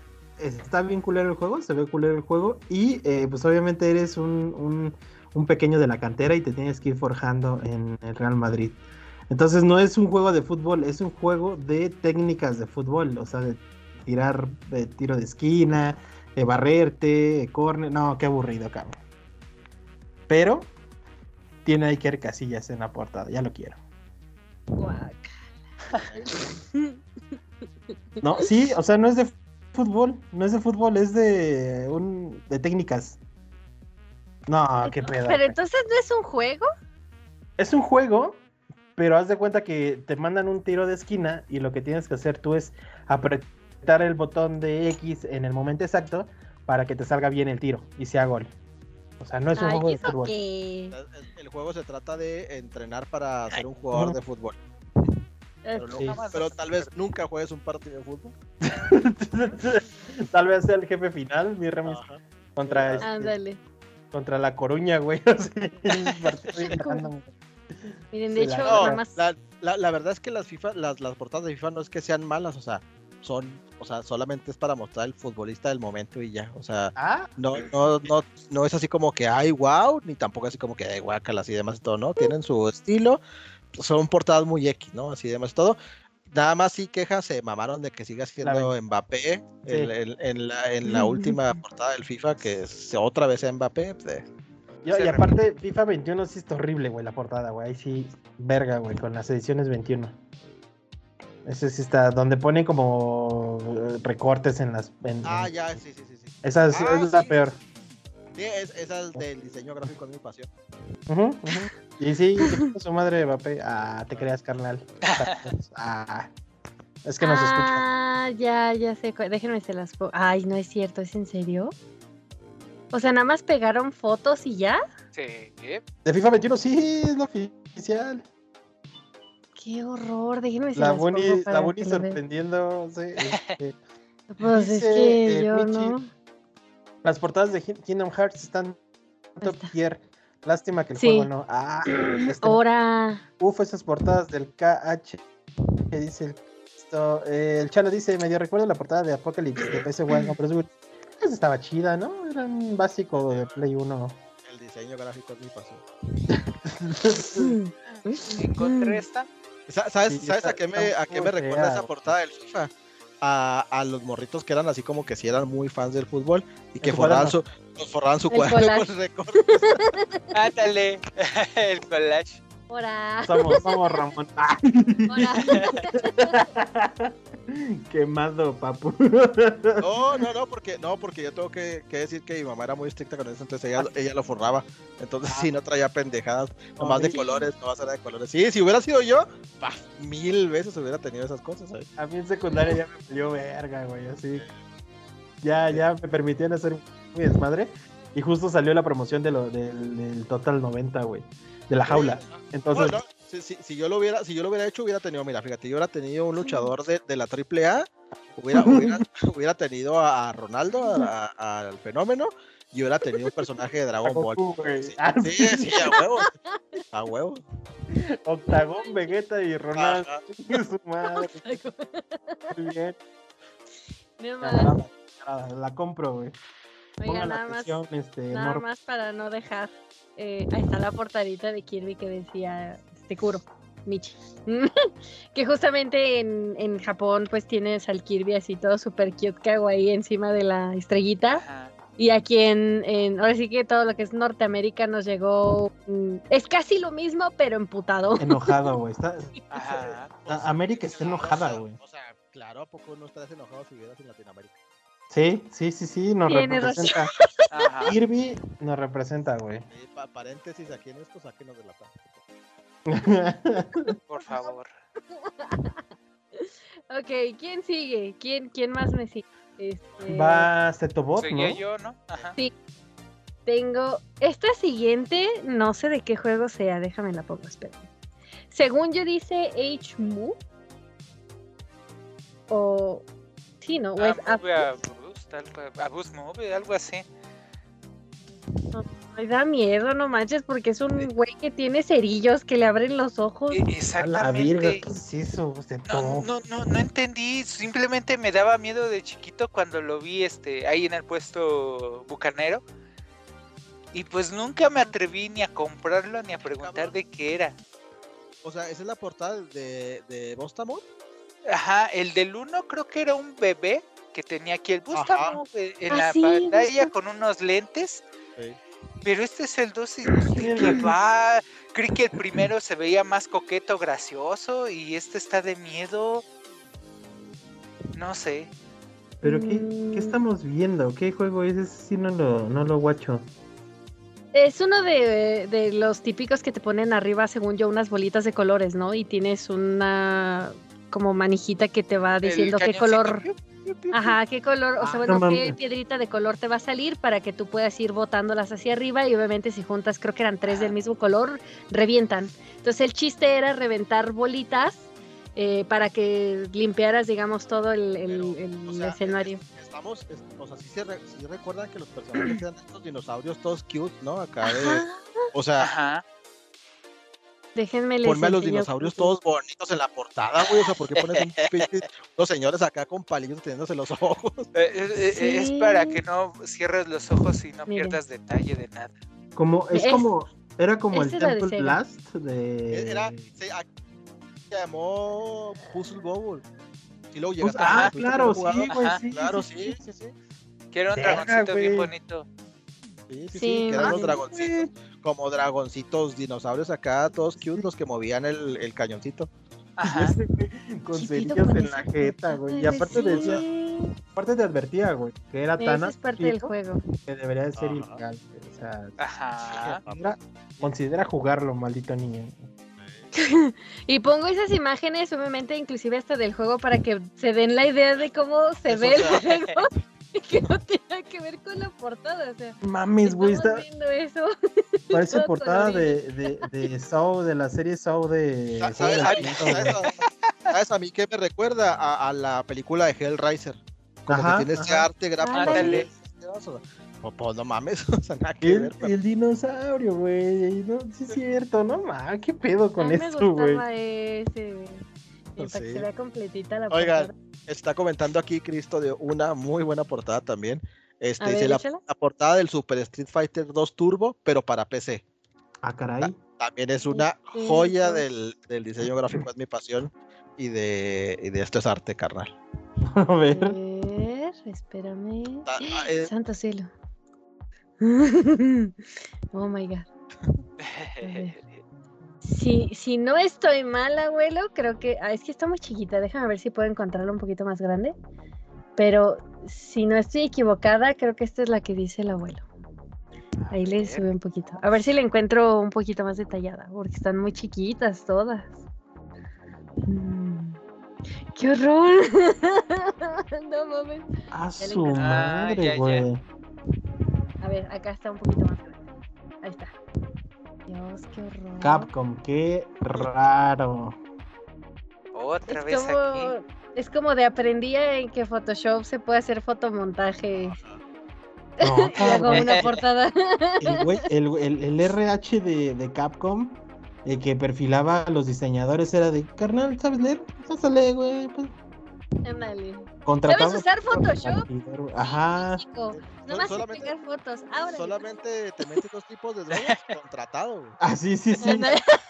Está bien culero el juego, se ve culero el juego. Y eh, pues obviamente eres un, un, un pequeño de la cantera y te tienes que ir forjando en el Real Madrid. Entonces no es un juego de fútbol, es un juego de técnicas de fútbol. O sea, de tirar de tiro de esquina, de barrerte, de córner. No, qué aburrido, cabrón. Pero tiene Iker Casillas en la portada, ya lo quiero. No, sí, o sea, no es de fútbol, no es de fútbol, es de un de técnicas. No, qué pedo. Pero entonces no es un juego. Es un juego, pero haz de cuenta que te mandan un tiro de esquina y lo que tienes que hacer tú es apretar el botón de X en el momento exacto para que te salga bien el tiro y sea gol. O sea, no es un Ay, juego de ¿eso fútbol. El, el juego se trata de entrenar para ser un jugador de fútbol. Eh, Pero, pero tal vez nunca juegues un partido de fútbol. Tal vez sea el jefe final, mi Remis, Ajá. contra, este, contra la Coruña, güey. Miren, de Sí, hecho, la- No, nada más. la, la- la verdad es que las FIFA, las, las portadas de FIFA no es que sean malas, o sea, son, o sea, solamente es para mostrar el futbolista del momento y ya. O sea, Ah, no, no, no, no es así como que ay wow, ni tampoco así como que ay guácalas y demás y todo, ¿no? Tienen su estilo, son portadas muy X, ¿no? Así demás y todo. Nada más sí quejas, se mamaron de que siga siendo Mbappé el- el- en, la, en la última portada del FIFA, que se, otra vez sea Mbappé. pues, Yo- Se y aparte, FIFA 21 sí está horrible, güey, la portada, güey. Ahí sí, verga, güey, con las ediciones 21. Ese sí está, donde pone como eh, recortes en las. en- Ah, en- ya, sí, sí, sí. sí. Esa es, Ah, es la peor. Sí, es, esa es del diseño gráfico de mi pasión. Ujú, ujú. Y sí, su madre de Mbappé. Ah, te creas, carnal. Ah, es que no se escucha. Ah, ya, ya sé. Déjenme se las. Ay, no es cierto, ¿es en serio? O sea, nada más pegaron fotos y ya. Sí. De FIFA 21 sí, es la oficial. Qué horror, déjenme se La las la lo vean. sorprendiendo. sí, este, Pues es que eh, yo Michi, no. Las portadas de Ki- Kingdom Hearts están top está. tier. Lástima que el Sí. juego no. Ah, este, Ahora. uf, esas portadas del KH. Que dice el, esto, eh, el Chalo dice, medio recuerdo la portada de Apocalypse de PS1, no, pero es esa estaba chida, ¿no? Era un básico de Play 1. El diseño gráfico es mi pasión. Encontré esta. Sa- ¿Sabes, Sí, ¿sabes está- a qué me, a qué me recuerda esa portada del FIFA? A, a los morritos que eran así como que si eran muy fans del fútbol y que forraban su, cuaderno. pues, forraban su El cuaderno collage. con recortes. Ándale. el collage. Ahora. Somos, somos Ramón. Ah, Ahora. quemado, papu. No, no, no, porque, no, porque yo tengo que, que decir que mi mamá era muy estricta con eso, entonces ella, ella lo forraba. Entonces Ah. sí, no traía pendejadas, No, nomás de sí. colores, nomás era de colores. Sí, si hubiera sido yo, paf, mil veces hubiera tenido esas cosas, ¿sabes? A mí en secundaria ya me dio verga, güey, así. Ya, ya me permitían hacer mi desmadre. Y justo salió la promoción de lo, del, del Total 90, güey. De la jaula. Entonces, No, no, si, si- si yo lo hubiera, si yo lo hubiera hecho, hubiera tenido, mira, fíjate, yo hubiera tenido un luchador de, de la AAA, hubiera, hubiera, hubiera tenido a Ronaldo, a- a- al fenómeno, y hubiera tenido un personaje de Dragon Ball. Sí, Ah, sí, sí, a huevo. A huevo. Octagón, Vegeta y Ronaldo. Ajá. Su madre. Muy bien. Me agrada, La compro, güey. Oiga, Pongan nada más, este, nada más para no dejar. eh, ahí está la portadita de Kirby que decía este Kuro, Michi. que justamente en, en Japón pues tienes al Kirby así todo super cute kawaii encima de la estrellita. Ajá. Y aquí en, en- ahora sí que todo lo que es Norteamérica nos llegó, mm, es casi lo mismo pero emputado. Enojado, güey. Está... Ajá. A- América está enojada, güey. O sea, claro, ¿a poco no estás enojado si vieras en Latinoamérica? Sí, sí, sí, sí, nos Tienes representa. Kirby nos representa, güey. Sí, pa- paréntesis aquí en esto, sáquenos de la paz. Por favor. Ok, ¿quién sigue? ¿Quién, quién más me sigue? Este, Va Setobot, ¿no? Yo, ¿no? Ajá. Tengo esta siguiente, no sé de qué juego sea, déjame la pongo, espera. Según yo dice H-Move. O. Sí, ¿no? O es Ah, Algo, a Boost Move, algo así. Ay, da miedo, no manches, porque es un güey que tiene cerillos que le abren los ojos. E- A la Exactamente. virga, ¿qué es eso? No, Setobot. no, no, no entendí, simplemente me daba miedo de chiquito cuando lo vi este ahí en el puesto bucanero. Y pues nunca me atreví ni a comprarlo ni a preguntar de qué era. O sea, esa es la portada de, de Bostamon. Ajá, el del 1 creo que era un bebé que tenía aquí el Bustamo eh, en Ah, la sí, pantalla con unos lentes. Sí. Pero este es el 2 y no sé Tienes qué razón. va. Creí que el primero se veía más coqueto, gracioso y este está de miedo. No sé. ¿Pero qué, Mm. qué estamos viendo? ¿Qué juego es? Ese sí no lo, no lo guacho. Es uno de, de los típicos que te ponen arriba, según yo, unas bolitas de colores, ¿no? Y tienes una como manijita que te va diciendo qué color. Piu, piu, Ajá, qué color, o Ah, sea, no bueno, qué piedrita de color te va a salir para que tú puedas ir botándolas hacia arriba y obviamente si juntas, creo que eran tres del mismo color, revientan. Entonces el chiste era reventar bolitas eh, para que limpiaras, digamos, todo el, el- Pero, el o sea, escenario. es- Estamos, es- o sea, sí, se re- sí recuerdan que los personajes eran estos dinosaurios todos cute, ¿no? Acá de, Ajá, o sea, Ajá. Déjenme les ponme a los dinosaurios todos bonitos en la portada, güey. O sea, ¿por qué pones un pinche- unos señores acá con palillos teniéndose los ojos? Eh, eh, eh, Es para Sí. que no cierres los ojos y no Miren. pierdas detalle de nada. Como, es Es- como, era como el es la de Temple Sega. Blast de... Era, se, a- se llamó Puzzle Bowl. Y luego Pues, llegaste ah, a ¿tuviste claro, sí, güey, Ajá, sí, Claro, sí, sí, sí, sí. Que era un Verga, dragoncito bien bonito. Sí, sí, sí, que eran los dragoncitos, como dragoncitos, dinosaurios acá, todos cute, los que movían el, el cañoncito. Ajá. Con ¿Qué cerillos en la jeta, güey. Y aparte decía, Sí, aparte te advertía, güey, que era tan es parte del juego. que debería de ser Ajá. ilegal. güey. O sea, Ajá. considera, considera jugarlo, maldito niño. Y pongo esas imágenes, obviamente, inclusive hasta del juego, para que se den la idea de cómo se Eso, ve el juego que no tenga que ver con la portada. O sea, Mames, güey, está, viendo eso. parece todo portada de, de, de Saw, de la serie Saw de... ¿Sabes, Quinto, ¿sabes, güey. a- sabes a mí qué me recuerda? A, a la película de Hellraiser. Como Ajá, que tiene ese ajá. arte gráfico. Asqueroso. Pues, pues, no mames, o sea, nada que El, ver. pero- el dinosaurio, güey. No, sí es cierto, no mames, qué pedo con esto, ese, güey. Y para que Sí. se vea completita la Oigan, portada. Está comentando aquí Cristo de una muy buena portada también. Este, ver, dice la, portada del Super Street Fighter 2 Turbo, pero para PC. Ah, caray. También es una joya del, del diseño gráfico, es mi pasión. Y de, y de esto es arte, carnal. A A ver. ver, espérame. Ah, eh, Santo cielo. oh my god. Si, si no estoy mal, abuelo, creo que. Ah, es que está muy chiquita. Déjame ver si puedo encontrarla un poquito más grande. Pero si no estoy equivocada, creo que esta es la que dice el abuelo. Ahí le sube un poquito. A ver si la encuentro un poquito más detallada, porque están muy chiquitas todas. Mm, ¡Qué horror! no mames. A su. Ah, madre, güey. A ver, acá está un poquito más grande. Ahí está. Dios, qué horror. Capcom, qué raro. Otra es vez como, aquí. es como de aprendí en que Photoshop se puede hacer fotomontaje No, y hago güey. una portada. el, güey- el, el- el RH de, de Capcom, el que perfilaba a los diseñadores, era de, carnal, ¿sabes leer? Pásale, güey. Pues, Ándale. contratado ¿Sabes usar Photoshop? Ajá. Nomás sé solamente- pegar fotos. Ahora. Solamente te metes dos tipos de drogas contratado. Ah, sí, sí, sí.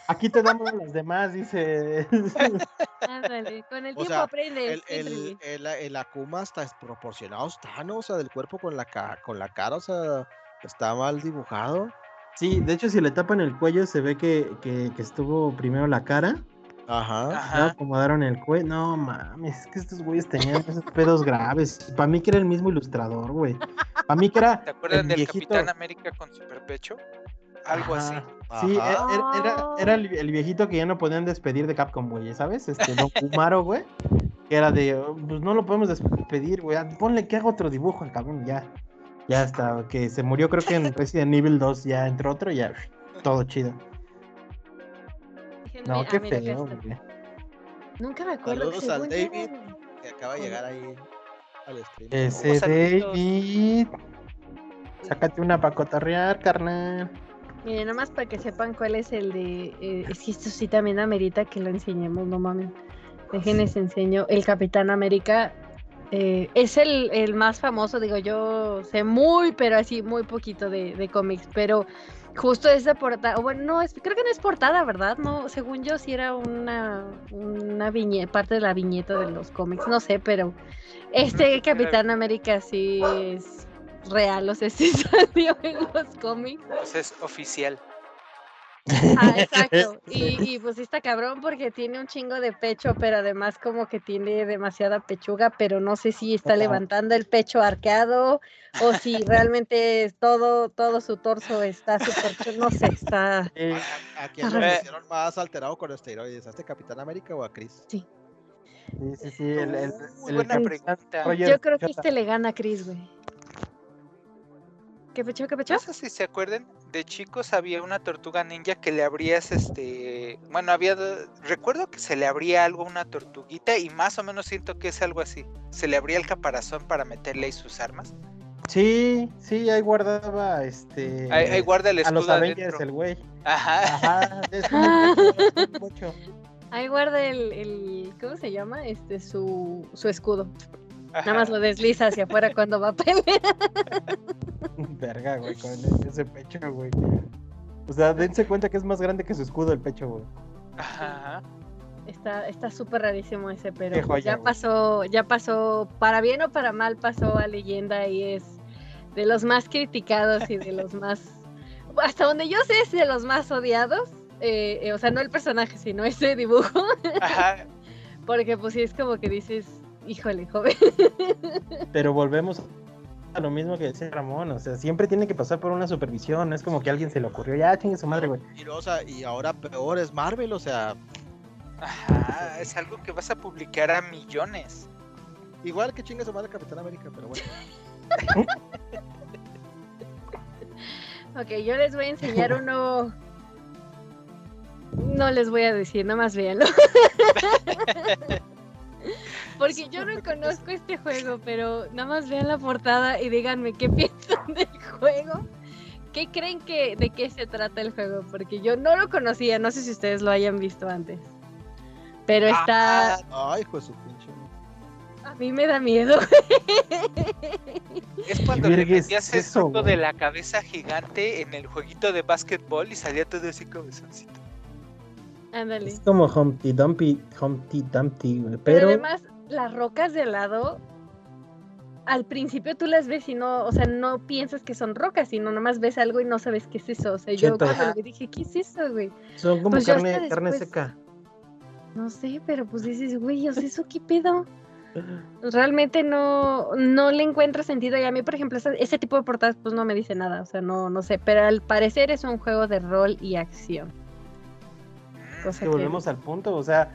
Aquí te damos los demás, dice. ándale, Con el O tiempo sea, aprendes. El, sí, el, el, el Akuma está desproporcionado, está, ¿no? O sea, del cuerpo con la, ca- con la cara, o sea, está mal dibujado. Sí, de hecho, si le tapan el cuello, se ve que, que, que estuvo primero la cara. Ajá. Ajá. acomodaron el cuello. No mames, es que estos güeyes tenían esos pedos graves. Para mí que era el mismo ilustrador, güey. Para mí que era. ¿Te acuerdas el del viejito- Capitán América con superpecho? Algo así. Ajá. Sí, e- Ajá. e- era, era el, el viejito que ya no podían despedir de Capcom, güey, ¿sabes? Este, Don Kumaro, güey. Que era de, "Oh, pues no lo podemos despedir, güey. ah, Ponle que haga otro dibujo al cabrón, ya. Ya hasta que se murió, creo que en Resident Evil 2 ya entró otro y ya, todo chido. No, qué feo. Nunca me acuerdo. Saludos al David. era- Que acaba de llegar ahí al stream. Ese. David. Sácate una pa' cotorrear, carnal. Miren, nomás para que sepan cuál es el de. eh, es que esto sí también amerita que lo enseñemos, no mames. Déjenles enseño. El Capitán América eh, es el, el más famoso, digo, yo sé muy, pero así, muy poquito de, de cómics, pero justo esa portada, bueno, no, es, creo que no es portada, ¿verdad? No, según yo sí era una, una viñeta, parte de la viñeta de los cómics, no sé, pero este Capitán América sí es real, o sea, sí salió en los cómics. Pues es oficial. Ah, exacto. Y, y pues sí está cabrón porque tiene un chingo de pecho, pero además como que tiene demasiada pechuga, pero no sé si está levantando el pecho arqueado o si realmente es todo, todo su torso está súper, no sé, está... Eh, ¿A, a quién lo Ajá. hicieron más alterado con esteroides? ¿A este Capitán América o a Chris? sí, sí, sí. El, el, buena pregunta. Yo creo que este le gana a Chris, güey. ¿Qué pecho, qué pecho? No sé si se acuerdan, de chicos había una tortuga ninja que le abrías este, bueno, había, do- recuerdo que se le abría algo a una tortuguita y más o menos siento que es algo así. Se le abría el caparazón para meterle ahí sus armas. Sí, sí, ahí guardaba este. Ahí, ahí guarda el a los escudo Avengers, el güey. Ajá. Ajá, es mucho. Ahí guarda el, el, ¿cómo se llama? Este, su, su escudo. Nada más lo desliza hacia afuera cuando va a pelear. Verga, güey, con ese pecho, güey. O sea, dense cuenta que es más grande que su escudo el pecho, güey. Ajá. Está, está súper rarísimo ese, pero joya, ya güey. pasó, ya pasó, para bien o para mal pasó a leyenda y es de los más criticados y de los más, hasta donde yo sé es de los más odiados. eh, eh, o sea, no el personaje, sino ese dibujo, Ajá. porque pues sí es como que dices, híjole, joven. Pero volvemos a lo mismo que decía Ramón. O sea, siempre tiene que pasar por una supervisión. No es como que a alguien se le ocurrió, ya chingue su madre, güey. Y, luego, o sea, y ahora peor es Marvel, o sea, Ajá. Es algo que vas a publicar a millones. igual que chingue su madre Capitán América, pero bueno. Ok, yo les voy a enseñar uno. No les voy a decir, nada más véanlo. Porque yo no conozco este juego, pero nada más vean la portada y díganme qué piensan del juego. ¿Qué creen que de qué se trata el juego? Porque yo no lo conocía, no sé si ustedes lo hayan visto antes. Pero está. Ah, Ay, hijo de su pinche. A mí me da miedo. Es cuando le es metías el eso, de la cabeza gigante en el jueguito de básquetbol y salía todo así cabezoncito. Ándale. Es como Humpty Dumpty, Humpty Dumpty, güey. Pero, Pero, además, las rocas de lado, al principio tú las ves y no, o sea, no piensas que son rocas, sino nomás ves algo y no sabes qué es eso. O sea, yo cuando dije, ¿qué es eso, güey? son como pues carne, carne seca. No sé, pero pues dices, güey, o sea, ¿eso qué pedo? Realmente no, no le encuentro sentido. Y a mí, por ejemplo, ese, ese tipo de portadas, pues no me dice nada. O sea, no, no sé. Pero al parecer es un juego de rol y acción. Mm, Cosa Que que- volvemos al punto, o sea,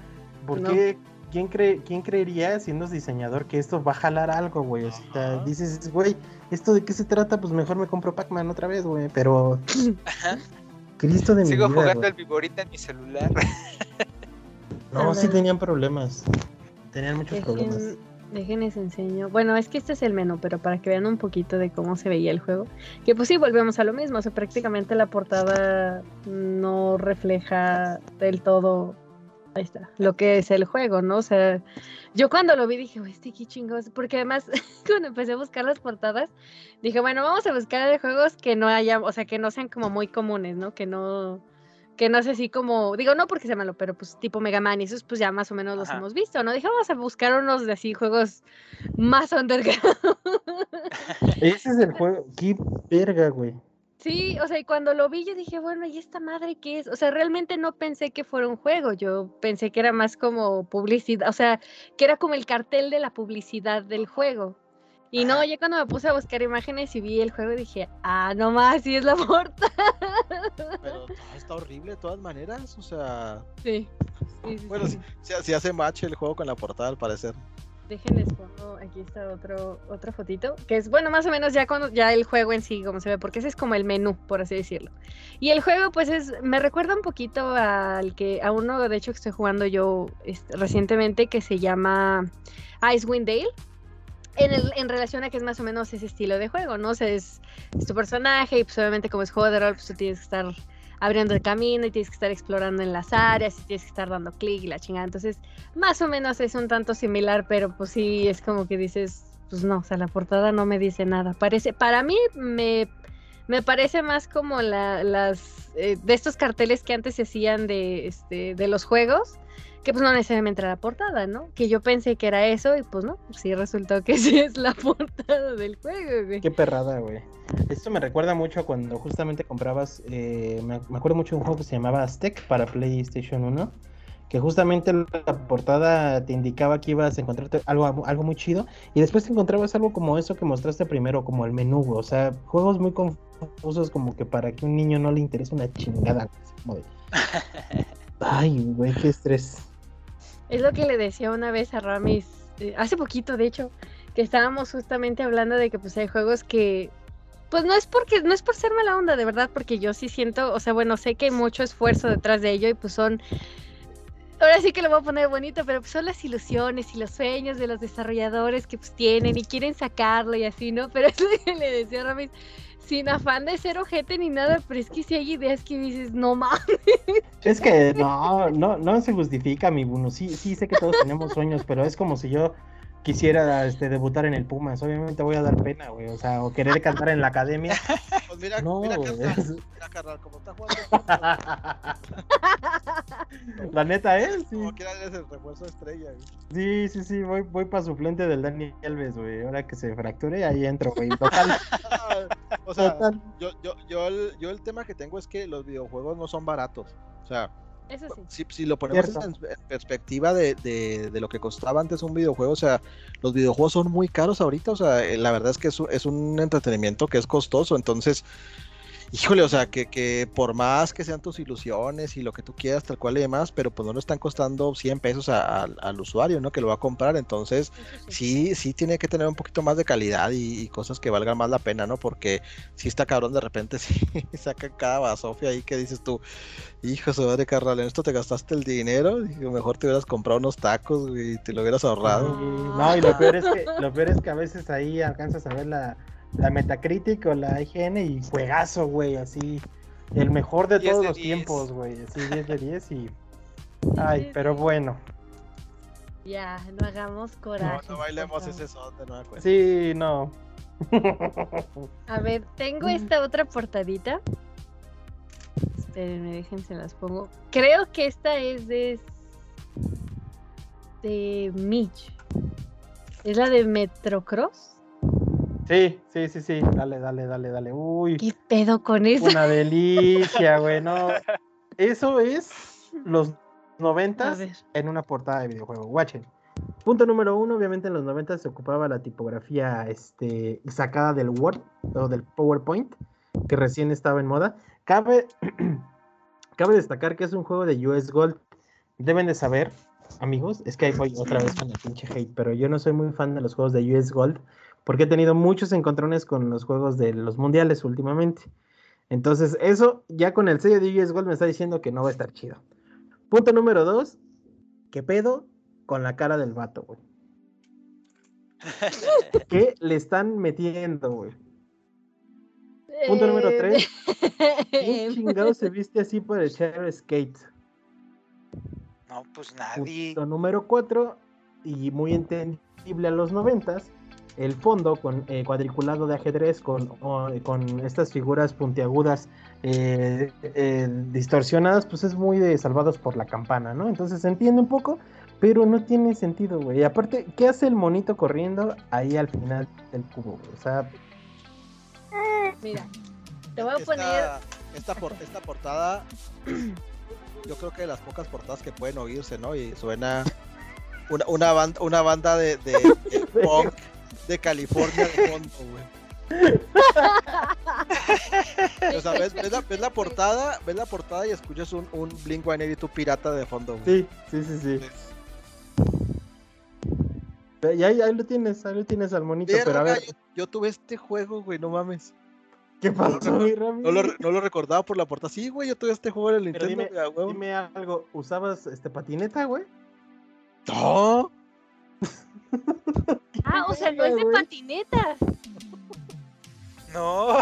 ¿por No. qué? ¿Quién, cree, ¿Quién creería, siendo diseñador, que esto va a jalar algo, güey? O sea, Ajá. dices, güey, ¿esto de qué se trata? Pues mejor me compro Pac-Man otra vez, güey. Pero, Ajá. Cristo de mi Sigo vida, jugando al Viborita en mi celular. No, sí tenían problemas. Tenían muchos problemas. Déjenles enseño. Bueno, es que este es el menú, pero para que vean un poquito de cómo se veía el juego. Que pues sí, volvemos a lo mismo. O sea, prácticamente la portada no refleja del todo. Ahí está, lo que es el juego, ¿no? O sea, yo cuando lo vi dije, "Güey, este qué chingos. Porque además, cuando empecé a buscar las portadas, dije, bueno, vamos a buscar de juegos que no haya, o sea, que no sean como muy comunes, ¿no? Que no, que no sé así como, digo, no porque sea malo, pero pues tipo Mega Man y esos pues ya más o menos los Ajá. hemos visto, ¿no? Dije, vamos a buscar unos de así juegos más underground. Ese es el juego. Qué verga, güey. Sí, o sea, y cuando lo vi yo dije, bueno, ¿y esta madre qué es? O sea, realmente no pensé que fuera un juego, yo pensé que era más como publicidad, o sea, que era como el cartel de la publicidad del juego. Y no, ya cuando me puse a buscar imágenes y vi el juego dije, ah, no más, sí es la portada. Pero ah, está horrible de todas maneras. O sea, Sí. sí, sí, bueno, sí hace match el juego con la portada al parecer. Déjenles pongo, aquí está otro, otra fotito, que es, bueno, más o menos ya cuando, ya el juego en sí, como se ve, porque ese es como el menú, por así decirlo. Y el juego, pues es, me recuerda un poquito al que, a uno, de hecho, que estoy jugando yo este, recientemente, que se llama Icewind Dale. En, el- en relación a que es más o menos ese estilo de juego, ¿no? O sea, es, es tu personaje y pues obviamente como es juego de rol, pues tú tienes que estar abriendo el camino y tienes que estar explorando en las áreas y tienes que estar dando clic y la chingada. Entonces, más o menos es un tanto similar, pero pues sí, es como que dices, pues no, o sea, la portada no me dice nada. Parece, para mí me, me parece más como la, las, eh, de estos carteles que antes se hacían de, este, de los juegos, que pues no necesariamente era la portada, ¿no? Que yo pensé que era eso y pues no, sí resultó que sí es la portada del juego, güey. Qué perrada, güey. Esto me recuerda mucho a cuando justamente comprabas, eh, me, me acuerdo mucho de un juego que se llamaba Aztec para PlayStation 1, que justamente la portada te indicaba que ibas a encontrarte algo, algo muy chido, y después te encontrabas algo como eso que mostraste primero, como el menú, güey. o sea, juegos muy confusos como que para que un niño no le interese una chingada, como de... Ay, güey, qué estrés. Es lo que le decía una vez a Ramis, eh, hace poquito de hecho, que estábamos justamente hablando de que pues hay juegos que pues no es porque no es por ser mala onda, de verdad, porque yo sí siento, o sea, bueno, sé que hay mucho esfuerzo detrás de ello y pues son Ahora sí que lo voy a poner bonito, pero pues son las ilusiones y los sueños de los desarrolladores que pues tienen y quieren sacarlo y así, ¿no? Pero es lo que le decía a Ramis, sin afán de ser ojete ni nada, pero es que si hay ideas que dices, no mames. Es que no, no, no se justifica, mi Bruno. Sí, sí sé que todos tenemos sueños, pero es como si yo quisiera este, debutar en el Pumas. Obviamente voy a dar pena, güey. O sea, o querer cantar en la academia. Pues mira, No, mira, güey. carnal, mira, carnal, como está jugando, La neta es, sí. como quiera eres el refuerzo estrella. güey. Sí, sí, sí, voy, voy para suplente del Dani Alves, güey. Ahora que se fracture, ahí entro, güey. Total, o sea, total. yo, yo, yo, el, yo el tema que tengo es que los videojuegos no son baratos. O sea, Eso sí. si, si lo ponemos en, en perspectiva de, de, de lo que costaba antes un videojuego, o sea, los videojuegos son muy caros ahorita, o sea, eh, la verdad es que es un entretenimiento que es costoso, entonces, híjole, o sea, que, que por más que sean tus ilusiones y lo que tú quieras, tal cual y demás, pero pues no le están costando 100 pesos a- al- al usuario, ¿no? Que lo va a comprar, entonces, sí. sí, sí tiene que tener un poquito más de calidad y, y cosas que valgan más la pena, ¿no? Porque si está cabrón de repente, sí, sacan cada basofia ahí que dices tú, hijo de madre, carnal, en esto te gastaste el dinero, y mejor te hubieras comprado unos tacos y te lo hubieras ahorrado. Sí, no, y lo peor es que, lo peor es que a veces ahí alcanzas a ver la, la Metacritic o la IGN y juegazo, güey, así. El mejor de 10 todos de los 10. tiempos, güey. Así 10 de 10 y. Ay, pero bueno. Ya, no hagamos No, coraje. no bailemos ese son de nueva cuenta. Sí, no. A ver, tengo esta otra portadita. Espérenme, déjense las pongo. Creo que esta es de. de Mitch. ¿Es la de Metrocross? Sí, sí, sí, sí. Dale, dale, dale, dale. Uy, ¿Qué pedo con eso? una delicia, güey. No. Eso es los noventas en una portada de videojuego. Watchen. Punto número uno, obviamente en los 90 se ocupaba la tipografía este, sacada del Word o del PowerPoint, que recién estaba en moda. Cabe, cabe destacar que es un juego de US Gold. Deben de saber, amigos, es que ahí voy otra vez con el pinche hate, pero yo no soy muy fan de los juegos de US Gold porque he tenido muchos encontrones con los juegos de los mundiales últimamente. Entonces, eso ya con el sello de US Gold me está diciendo que no va a estar chido. Punto número dos, ¿qué pedo con la cara del vato, güey? ¿Qué le están metiendo, güey? Punto número tres. ¿Quién chingado se viste así para echar skate? No, pues nadie. Punto número cuatro, y muy entendible a los noventas, el fondo con eh, cuadriculado de ajedrez con, o- con estas figuras puntiagudas eh, eh, distorsionadas, pues es muy de salvados por la campana, ¿no? Entonces se entiende un poco, pero no tiene sentido, güey. Y aparte, ¿qué hace el monito corriendo ahí al final del cubo, güey? O sea, Mira, te voy a Esta- poner. Esta, por- esta portada, yo creo que de las pocas portadas que pueden oírse, ¿no? Y suena una, una, banda, una banda de, de, de punk de California de fondo, güey. O sea, ves, ves la, ves la portada, ves la portada y escuchas un, un Blink 182 pirata de fondo, güey. sí, sí, sí, sí. Y ahí, ahí lo tienes, ahí lo tienes al monito, pero a ver, yo, yo tuve este juego, güey, no mames. ¿qué pasó, mi Rami? No lo, no lo recordaba por la portada. Sí, güey, yo tuve este juego en el Nintendo, dime, dime algo, ¿usabas este patineta, güey? No. Ah, o sea, no es de patineta. No.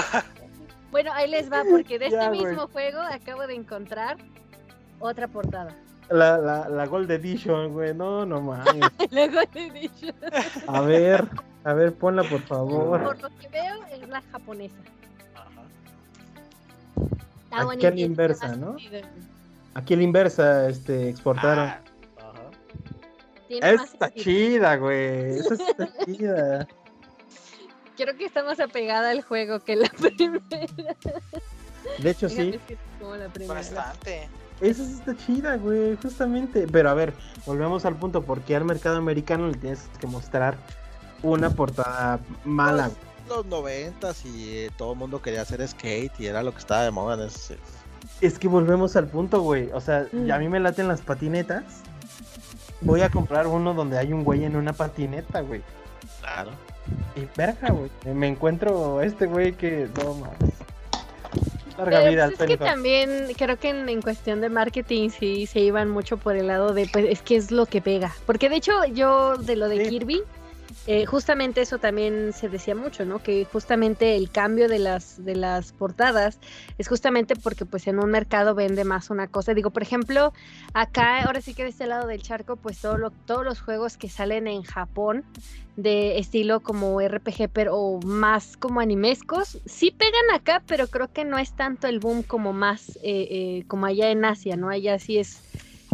Bueno, ahí les va, porque de este Ya, mismo juego acabo de encontrar otra portada. La, la, la Gold Edition, güey, no, no mames. Luego he dicho. A ver, a ver, ponla por favor. Por lo que veo, es la japonesa. Está Aquí a la inversa, ¿no? Aquí a la inversa, este, exportaron. Ah, Ajá. Tiene más Está chida, güey. Esa está chida. Creo que está más apegada al juego que la primera. De hecho, sí. como la primera. bastante. Esa sí está chida, güey, justamente. Pero a ver, volvemos al punto. porque al mercado americano le tienes que mostrar una portada mala? güey? Los noventas y eh, todo el mundo quería hacer skate y era lo que estaba de moda en ese. Es que volvemos al punto, güey. O sea, Mm. a mí me laten las patinetas. Voy a comprar uno donde hay un güey en una patineta, güey. Claro. Y verga, güey. Me encuentro a este güey que. No mames. Larga Pero vida al pues, es que también creo que en, en cuestión de marketing sí se iban mucho por el lado de, pues es que es lo que pega. Porque de hecho yo de lo de Sí. Kirby, eh, justamente eso también se decía mucho, ¿no? Que justamente el cambio de las, de las portadas es justamente porque pues en un mercado vende más una cosa. Digo, por ejemplo, acá, ahora sí que de este lado del charco, pues todo todos los juegos que salen en Japón de estilo como RPG pero o más como animescos, sí pegan acá, pero creo que no es tanto el boom como más eh, eh, como allá en Asia, ¿no? Allá sí es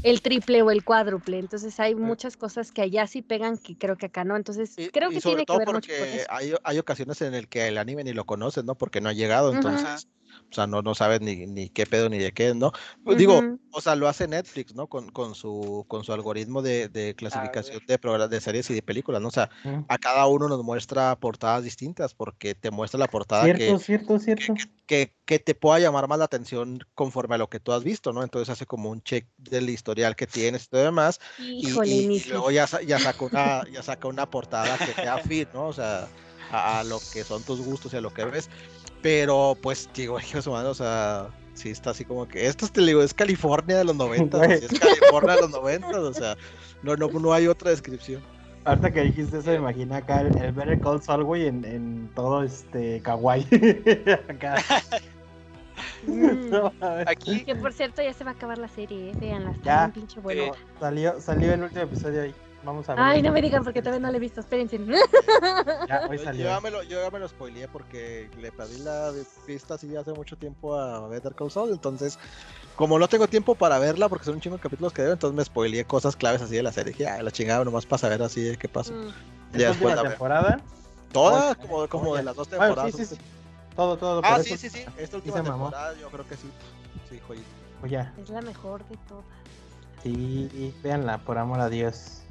el triple o el cuádruple, entonces hay muchas cosas que allá sí pegan que creo que acá no, entonces Y, creo y que sobre tiene que todo ver mucho con porque eso. hay, hay ocasiones en el que el anime ni lo conoces, ¿no? Porque no ha llegado, entonces, o sea, no, no sabes ni, ni qué pedo ni de qué, ¿no? Pues Digo, Ujú. o sea, lo hace Netflix, ¿no? Con, con su con su algoritmo de, de clasificación de programas de series y de películas, ¿no? O sea, Mm. a cada uno nos muestra portadas distintas porque te muestra la portada Cierto, que, cierto, cierto. que, que te pueda llamar más la atención conforme a lo que tú has visto, ¿no? Entonces hace como un check del historial que tienes y todo demás. Y, Híjole, y- y Inicio. luego ya, ya saca una, ya saca una portada que sea fit, ¿no? O sea, a, a lo que son tus gustos y a lo que ves. Pero pues, digo, hijos humanos, o sea, sí está así como que. Esto te digo, es California de los 90, Güey. es California de los 90, o sea, no, no, no hay otra descripción. Ahorita que dijiste eso, me imaginé acá el, el Better Call Saul, güey, en, en todo este kawaii. acá. Mm. No, mames. Aquí, Que por cierto ya se va a acabar la serie, eh, véanla, está Ya. bien pinche buena. Eh, salió, salió el último episodio ahí. Vamos a ver. Ay, no me digan porque todavía no la he visto, espérense. Ya, hoy Yo, salió. yo ya me lo, yo ya me lo spoileé porque le pedí la vista así hace mucho tiempo a Better Call Saul, entonces como no tengo tiempo para verla porque son un chingo de capítulos que veo, entonces me spoileé cosas claves así de la serie. Dije, ah, la chingada nomás para saber así de qué pasó. Mm. Ya después última la veo. temporada. Todas, como, como de las dos Bueno, temporadas. sí, sí, sí. Todo, todo. Ah, sí, eso- sí, sí. Esta última se mamó. temporada yo creo que sí. Sí, joyita. Pues ya. Es la mejor de todas. Sí, véanla, por amor a Dios.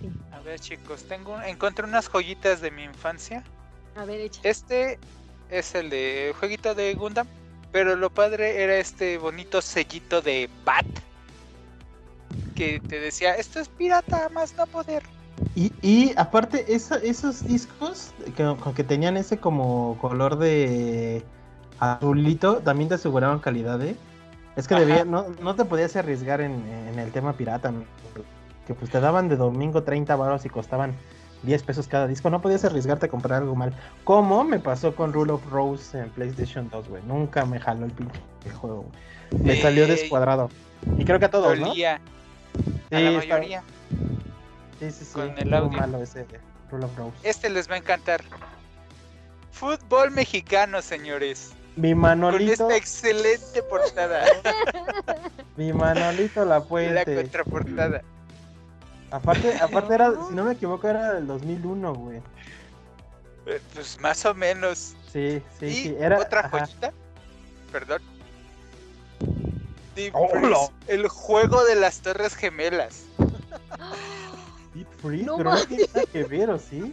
Sí. a ver chicos, tengo, encontré unas joyitas de mi infancia. A ver, echa. Este es el de jueguito de Gundam, pero lo padre era este bonito sellito de Bat que te decía, esto es pirata, más no poder. Y, y aparte, esos discos que, que tenían ese como color de azulito, también te aseguraban calidad, ¿eh? Es que debía, no, no te podías arriesgar en, en el tema pirata, ¿no? Que pues te daban de domingo 30 baros y costaban 10 pesos cada disco, no podías arriesgarte a comprar algo mal. Como me pasó con Rule of Rose en PlayStation 2, güey. Nunca me jaló el pinche juego, güey. Me salió descuadrado. Y creo que a todos, ¿no? Dolía Sí, a la está- mayoría. sí, sí, sí. con el audio. malo ese Rule of Rose. Este les va a encantar. Fútbol mexicano, señores. Mi Con Manolito, esta excelente portada. mi Manolito la la puente. contraportada. Aparte, aparte era, si no me equivoco, era del 2001, güey. Eh, Pues más o menos. Sí, sí, y sí. Era, otra ajá. joyita. Perdón. Deep el juego de las Torres Gemelas. Deep Freeze, No pero no tiene nada que ver, ¿o sí?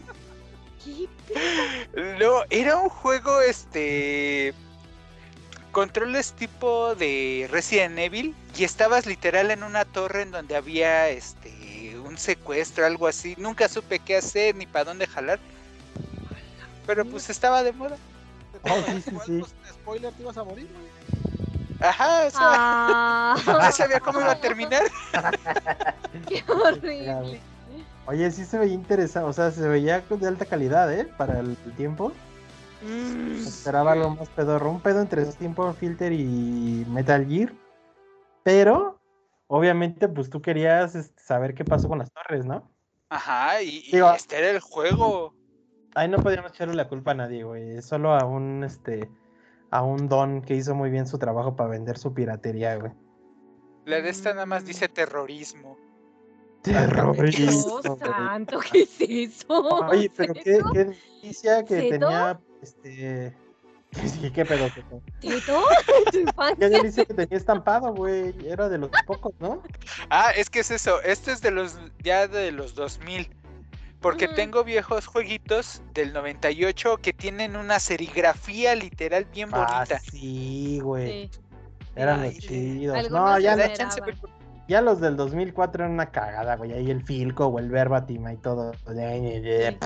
¿Qué No, era un juego este. Controles tipo de Resident Evil y estabas literal en una torre en donde había este un secuestro, algo así. Nunca supe qué hacer ni para dónde jalar. Pero pues estaba de moda. Oh, sí, sí, sí. Pues, spoiler, te ibas a morir, güey. Ajá, o sea, Ah, no sabía cómo iba a terminar. qué horrible. Oye, sí se veía interesante, o sea, se veía de alta calidad, ¿eh? Para el tiempo. Mm, Esperaba algo más pedorro, un pedo entre Steam Filter y Metal Gear. Pero, obviamente, pues tú querías este, saber qué pasó con las torres, ¿no? Ajá, y, y Digo- este era el juego. Ahí no podíamos echarle la culpa a nadie, güey. Solo a un, este, a un don que hizo muy bien su trabajo para vender su piratería, güey. La de esta nada más dice terrorismo. Terrorismo, Dios santo, ¿qué es eso? Oye, pero qué, noticia que tenía, este... Sí, qué pedo, qué pedo. ¿Teto? ¿Tu Qué infancia? delicia que tenía estampado, güey. Era de los pocos, ¿no? Ah, es que es eso. Este es de los ya de los 2000. Porque tengo viejos jueguitos del 98 que tienen una serigrafía literal bien Ah, bonita. sí, güey. Sí. Eran Ay, los chidos. algunos No, ya, pero- ya los del 2004 eran una cagada, güey. Ahí el Filco o el Verbatim y todo.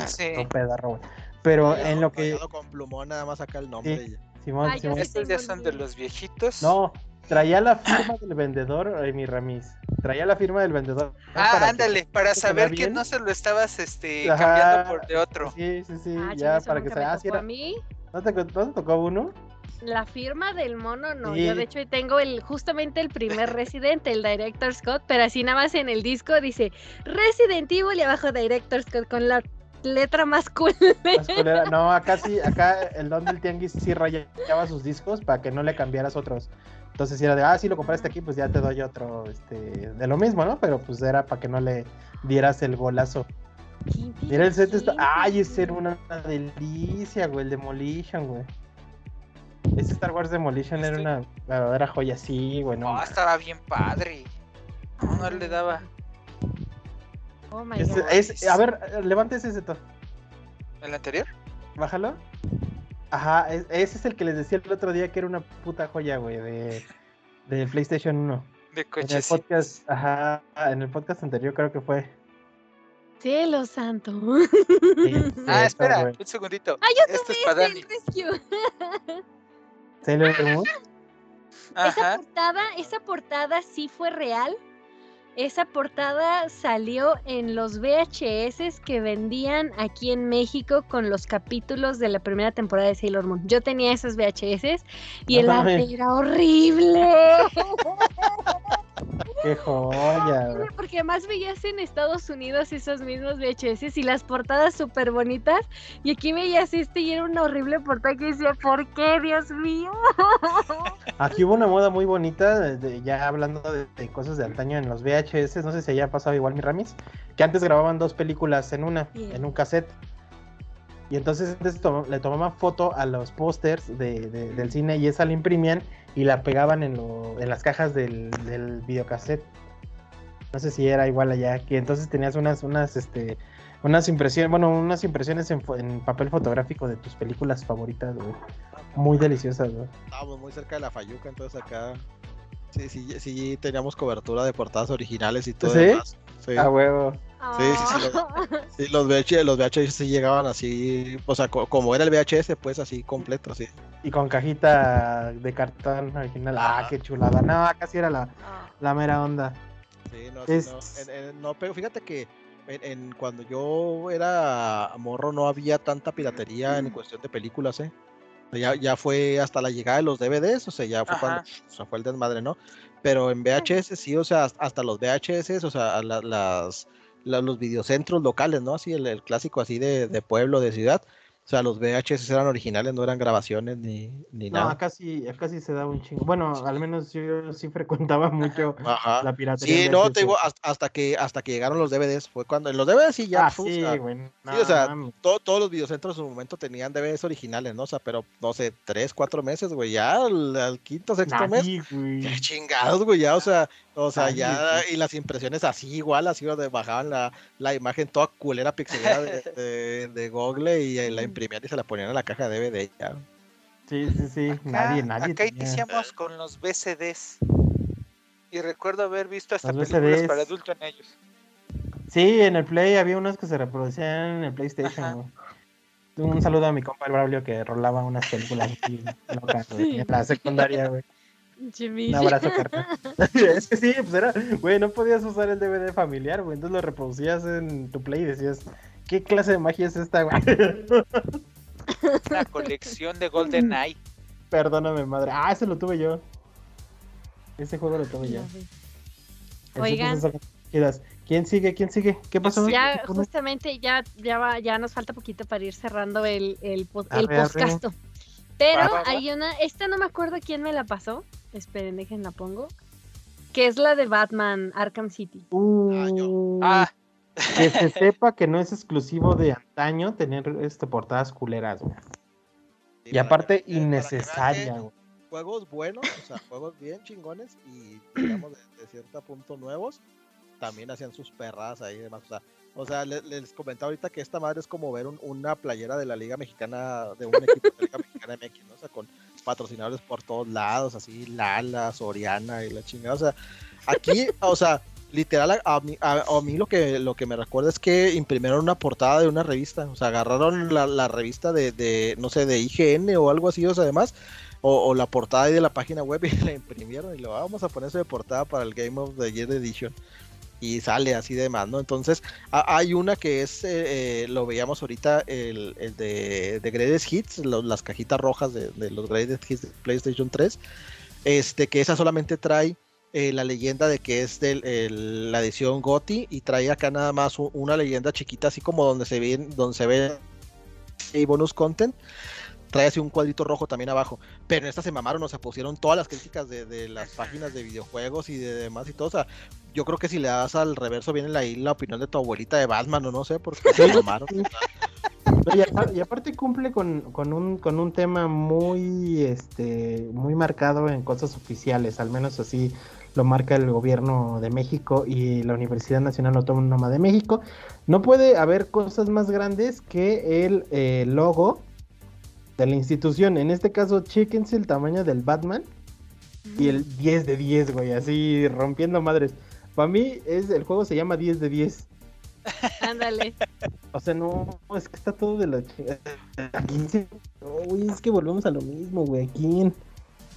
Sí. Un pedarro, güey. Pero en lo que... con plumón, nada más saca el nombre. y ya. Simón, Ay, Simón. sí Estos ya son de los viejitos. No, traía la firma del vendedor, eh, mi Ramis. Traía la firma del vendedor. Ah, para ándale, para que saber que no se lo estabas este Ajá, cambiando por de otro. Sí, sí, sí. Ah, ya para que se ah, sí tocó era- a mí. ¿No te, no te tocó uno? La firma del mono no, Sí. yo de hecho tengo el justamente el primer Resident, el Director Scott, pero así nada más en el disco dice Resident Evil y abajo Director Scott con la letra más cool. No, acá sí, acá el don del tianguis sí rayaba sus discos para que no le cambiaras otros. Entonces si era de, ah, sí lo compraste aquí, pues ya te doy otro, este, de lo mismo, ¿no? Pero pues era para que no le dieras el golazo. Qué Mira el set está, ay, ese era una, delicia, güey, el Demolition, güey. Ese Star Wars Demolition era Estoy- una verdadera joya, sí, güey, no. Oh, estaba bien padre. No, no le daba. Oh my god. es- a ver, levante ese seto, ¿El anterior? bájalo. Ajá, es- ese es el que les decía el otro día que era una puta joya, güey, de, de PlayStation 1. De En el coches. podcast, ajá, en el podcast anterior creo que fue. Cielo santo. Sí, Ah, espera, güey. un segundito. Ah, yo Este es tuve para ese, Dani. el Rescue. Sailor Moon. Esa Ajá. portada, esa portada sí fue real. Esa portada salió en los VHS que vendían aquí en México con los capítulos de la primera temporada de Sailor Moon. Yo tenía esos VHS y No el arte era horrible. Qué joya, güey. Porque además veías en Estados Unidos esos mismos VHS y las portadas súper bonitas. Y aquí veías este y era una horrible portada que decía, ¿por qué, Dios mío? Aquí hubo una moda muy bonita, de- ya hablando de, de cosas de antaño en los VHS, no sé si haya pasado igual mi Ramis, que antes grababan dos películas en una, Bien. en un cassette. Y entonces to- le tomaban foto a los pósters de- de- del cine y esa la imprimían y la pegaban en, lo- en las cajas del, del videocassette. No sé si era igual allá, que entonces tenías unas, unas, este, unas impresiones, bueno, unas impresiones en, papel fotográfico de tus películas favoritas, güey. Muy deliciosas, güey. Estábamos muy cerca de la Fayuca, entonces acá. Sí, sí, sí, teníamos cobertura de portadas originales y todo. ¿Sí? demás. Sí. A huevo. Sí, sí, sí, Sí, los VHS, los VHS sí llegaban así, o sea, co- como era el VHS, pues así completo, así. Y con cajita de cartón al final. Ah, qué chulada. No, casi era la, Ah. la mera onda. Sí, no, sí, Es- no. En- en- no, pero fíjate que en, en- cuando yo era morro no había tanta piratería en cuestión de películas, ¿eh? Ya, ya fue hasta la llegada de los DVDs, o sea, ya fue cuando o sea, fue el desmadre, ¿no? Pero en VHS sí, o sea, hasta los VHS, o sea, la- las, la- los videocentros locales, ¿no? Así el, el clásico así de, de pueblo, de ciudad. O sea, los VHS eran originales, no eran grabaciones ni, ni No, nada. acá sí, acá sí se daba un chingo. Bueno, al menos yo sí frecuentaba mucho Ajá. la piratería. Sí, no, te digo, hasta, hasta que hasta que llegaron los DVDs, fue cuando en los DVDs sí ya, Ah, sí, güey. sí, o sea, mames. to- todos los videocentros en su momento tenían DVDs originales, ¿no? O sea, pero no sé, tres, cuatro meses, güey, ya al, al quinto, sexto mes, güey. qué chingados, güey, ya, o sea, o sea, ya, y las impresiones así igual, así donde bajaban la, la imagen toda culera pixelada de, de, de Google y la imprimían y se la ponían en la caja de DVD, ya. Sí, sí, sí. Acá, nadie, nadie. acá tenía. iniciamos con los VCDs. Y recuerdo haber visto hasta Los películas VCDs. para adulto en ellos. Sí, en el Play había unos que se reproducían en el PlayStation. Un saludo a mi compa el Braulio que rolaba unas películas aquí locas, Sí. en la secundaria, güey. Jimmy. Un abrazo, carnal. es que sí, pues era, güey, no podías usar el DVD familiar, güey. Entonces lo reproducías en tu Play y decías, ¿qué clase de magia es esta, güey? Una colección de Golden Eye. Perdóname, madre. Ah, ese lo tuve yo. Ese juego lo tuve yo. Ese Oigan. ¿Quién sigue? ¿Quién sigue? ¿Qué pasó? Ya, justamente, ya, ya, va, ya nos falta poquito para ir cerrando el, el, podcasto. Pero Va, va, va. hay una, esta no me acuerdo quién me la pasó. Esperen, déjenla pongo. Que es la de Batman Arkham City. Uh, Ah, Que se sepa que no es exclusivo de antaño tener este, portadas culeras, güey. Sí, Y aparte, que- innecesaria, güey. Juegos buenos, o sea, juegos bien chingones y digamos de, de cierto punto nuevos, también hacían sus perras ahí y demás. O sea, o sea le- les, comentaba ahorita que esta madre es como ver un- una playera de la Liga Mexicana, de un equipo de la Liga Mexicana MX, ¿no? O sea, con patrocinadores por todos lados, así, Lala, Soriana y la chingada. O sea, aquí, o sea, literal, a, mí, a- a lo que lo que me recuerda es que imprimieron una portada de una revista, o sea, agarraron la, la revista de, no sé, de IGN o algo así, o sea, además, o, la portada de la página web y la imprimieron y lo vamos a poner de portada para el Game of the Year Edition. Y sale así de más, ¿no? Entonces, hay una que es, eh, eh, lo veíamos ahorita, el, de, de Greatest Hits, las cajitas rojas de, los Greatest Hits de PlayStation 3, este, que esa solamente trae eh, la leyenda de que es de la edición GOTI y trae acá nada más una leyenda chiquita, así como donde se ve, donde se ve el bonus content. Trae así un cuadrito rojo también abajo. Pero en esta se mamaron, o sea, pusieron todas las críticas de, de las páginas de videojuegos y de demás y todo. O sea, yo creo que si le das al reverso viene la, ahí la opinión de tu abuelita de Batman o no sé, porque se mamaron. y, apa- y aparte cumple con, con un, con un tema muy, este, muy marcado en cosas oficiales, al menos así lo marca el gobierno de México y la Universidad Nacional Autónoma de México. No puede haber cosas más grandes que el eh, logo de la institución. En este caso, chéquense el tamaño del Batman y el 10 de 10, güey, así rompiendo madres. Para mí es el juego se llama 10 de 10. Ándale. O sea, no, es que está todo de la chingada. ¿Quién se- Uy, es que volvemos a lo mismo, güey. ¿Quién?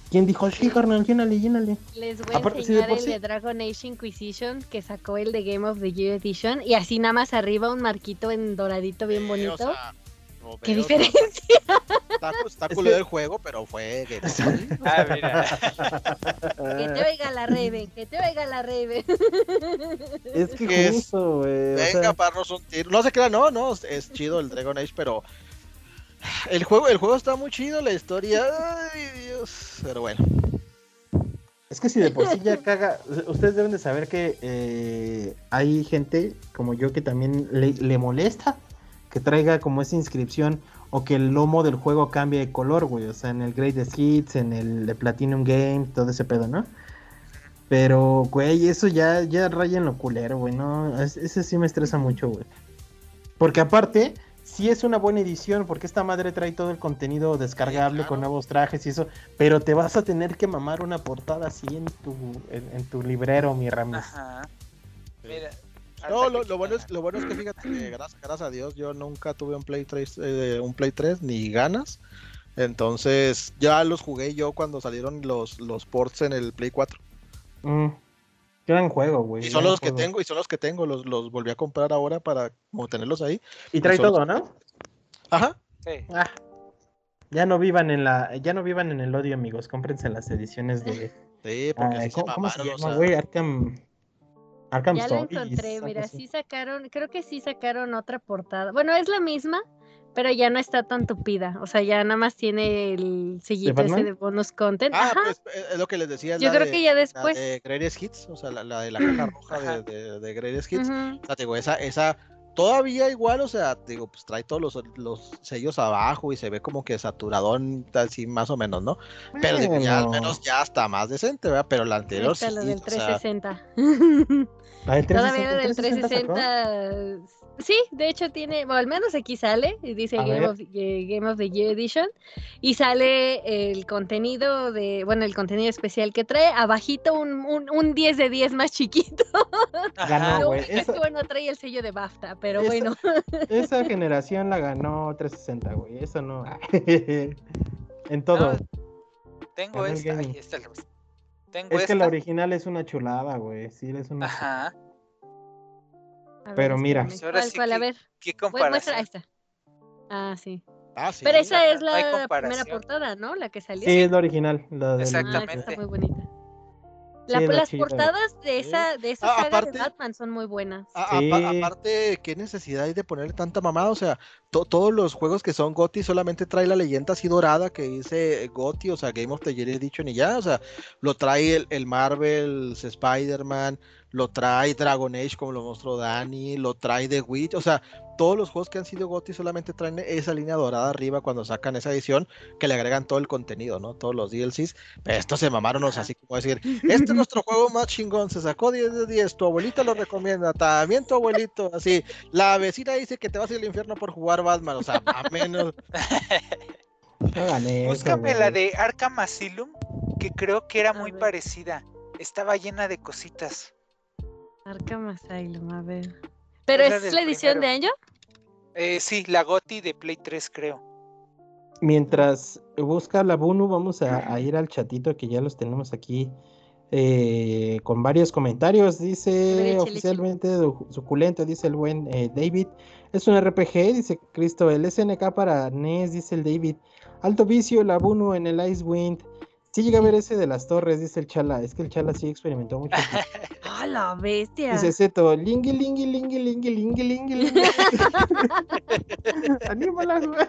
¿Quién dijo, sí, carnal, llénale, llénale? Les voy a Aparte, sí, de enseñar por el sí- de Dragon Age Inquisition que sacó el de Game of the Year Edition y así nada más arriba un marquito en doradito bien sí, bonito. o sea, ¿Qué diferencia? Está, está Es culero que- el juego, pero fue ah, mira. Que te oiga la Raven, que te oiga la Raven. Es que justo, güey. o Venga, sea, parnos un tiro. No se crea, no, no, es chido el Dragon Age, pero el juego, el juego está muy chido, la historia, ay Dios, pero bueno. es que si de por sí ya caga. Ustedes deben de saber que eh, hay gente como yo que también le, le molesta que traiga como esa inscripción o que el lomo del juego cambie de color, güey. O sea, en el Greatest Hits, en el de Platinum Game, todo ese pedo, ¿no? Pero, güey, eso ya, ya raya en lo culero, güey, ¿no? Es- ese sí me estresa mucho, güey. Porque aparte, sí es una buena edición, porque esta madre trae todo el contenido descargable con claro. nuevos trajes y eso, pero te vas a tener que mamar una portada así en tu, en, en tu librero, mi Ramis. Ajá. Mira, No, lo, lo bueno es, lo bueno es que fíjate que gracias, gracias a Dios yo nunca tuve un Play 3, eh, un Play 3 ni ganas. Entonces ya los jugué yo cuando salieron los, los ports en el Play 4. Mm. Gran juego, güey. Y son los que tengo, y son los que tengo, los, los volví a comprar ahora para como tenerlos ahí. Y trae los- todo, ¿no? Ajá. Sí. Ah. Ya no vivan en la, ya no vivan en el odio, amigos. Cómprense las ediciones de. Sí, porque Ah, sí se ¿cómo, cómo se mamaron, o llama, sea, güey? Arkham. Arkham Ya lo Stories, encontré, algo mira, así. sí sacaron, creo que sí sacaron otra portada. Bueno, es la misma, pero ya no está tan tupida. O sea, ya nada más tiene el sellito ese Batman? de bonus content. Ah, Ajá. pues es lo que les decía. Yo la creo de- que ya la después. de Greatest Hits, o sea, la, la de la caja roja de, de, de Greatest Hits. O sea, digo, esa, esa todavía igual, o sea, te digo, pues trae todos los, los sellos abajo y se ve como que saturadón, así más o menos, ¿no? Pero digo, ya al Bueno. menos ya está más decente, ¿verdad? Pero la Ahí anterior está sí, lo del o sea, 360. La del 360, Todavía lo del 360 sacó. 360. Sí, de hecho tiene, o al menos aquí sale, y dice Game of, eh, Game of the Year Edition, y sale el contenido de, bueno, el contenido especial que trae, abajito un, un, un 10 de 10 más chiquito. Ganó, güey, es eso- que, bueno, trae el sello de BAFTA, pero bueno. Esa generación la ganó 360, güey. Eso no. en todo. No, Tengo el esta. Ahí está la- Tengo es que la original es una chulada, güey. Sí, es una. Ajá. A Pero mira. Pues ahora ¿Cuál, sí cuál? A ver, ¿Qué muestra, ahí comparación? está. Ah, sí. ah, sí, Pero esa es no la primera comparación. portada, ¿no? La que salió. Sí, es la original. La del- Ah, esa Exactamente. está muy bonita. La- es la las portadas de esa, de esa Ah, saga aparte- de Batman son muy buenas. A- apa- Sí. aparte, ¿qué necesidad hay de ponerle tanta mamada? O sea, to- todos los juegos que son GOTY solamente trae la leyenda así dorada que dice GOTY, o sea, Game of the Year Edition y ya, o sea, lo trae el, el Marvel, Spider-Man, lo trae Dragon Age como lo mostró Dani, lo trae The Witch, o sea, todos los juegos que han sido GOTY solamente traen esa línea dorada arriba cuando sacan esa edición que le agregan todo el contenido, ¿no? Todos los DLCs, pero estos se mamaron, o sea, así como decir, este es nuestro juego más chingón, se sacó 10 de 10, tu abuelita lo recomienda, también tu abuelito, así, la vecina dice que te vas a ir al infierno por jugar Batman, o sea, más o menos. Eso, Búscame la de Arkham Asylum, que creo que era A muy parecida. Estaba llena de cositas. Arkham Asylum, a ver. ¿Pero Es la es del la edición de año? Eh, sí, la Goti de Play 3, creo. Mientras busca la Bunu, vamos a, a ir al chatito que ya los tenemos aquí eh, con varios comentarios. Dice oficialmente du- suculento, dice el buen eh, David. Es un RPG, dice Cristo. El SNK para NES, dice el David. Alto vicio, la Bunu en el Icewind. Sí llega a ver ese de las torres, dice el Chala. Es que el Chala sí experimentó mucho. ¡Ah, la bestia! Dice Zeto, lingui, lingui, lingui, lingui, lingui, lingui, lingui. Anímala, güey.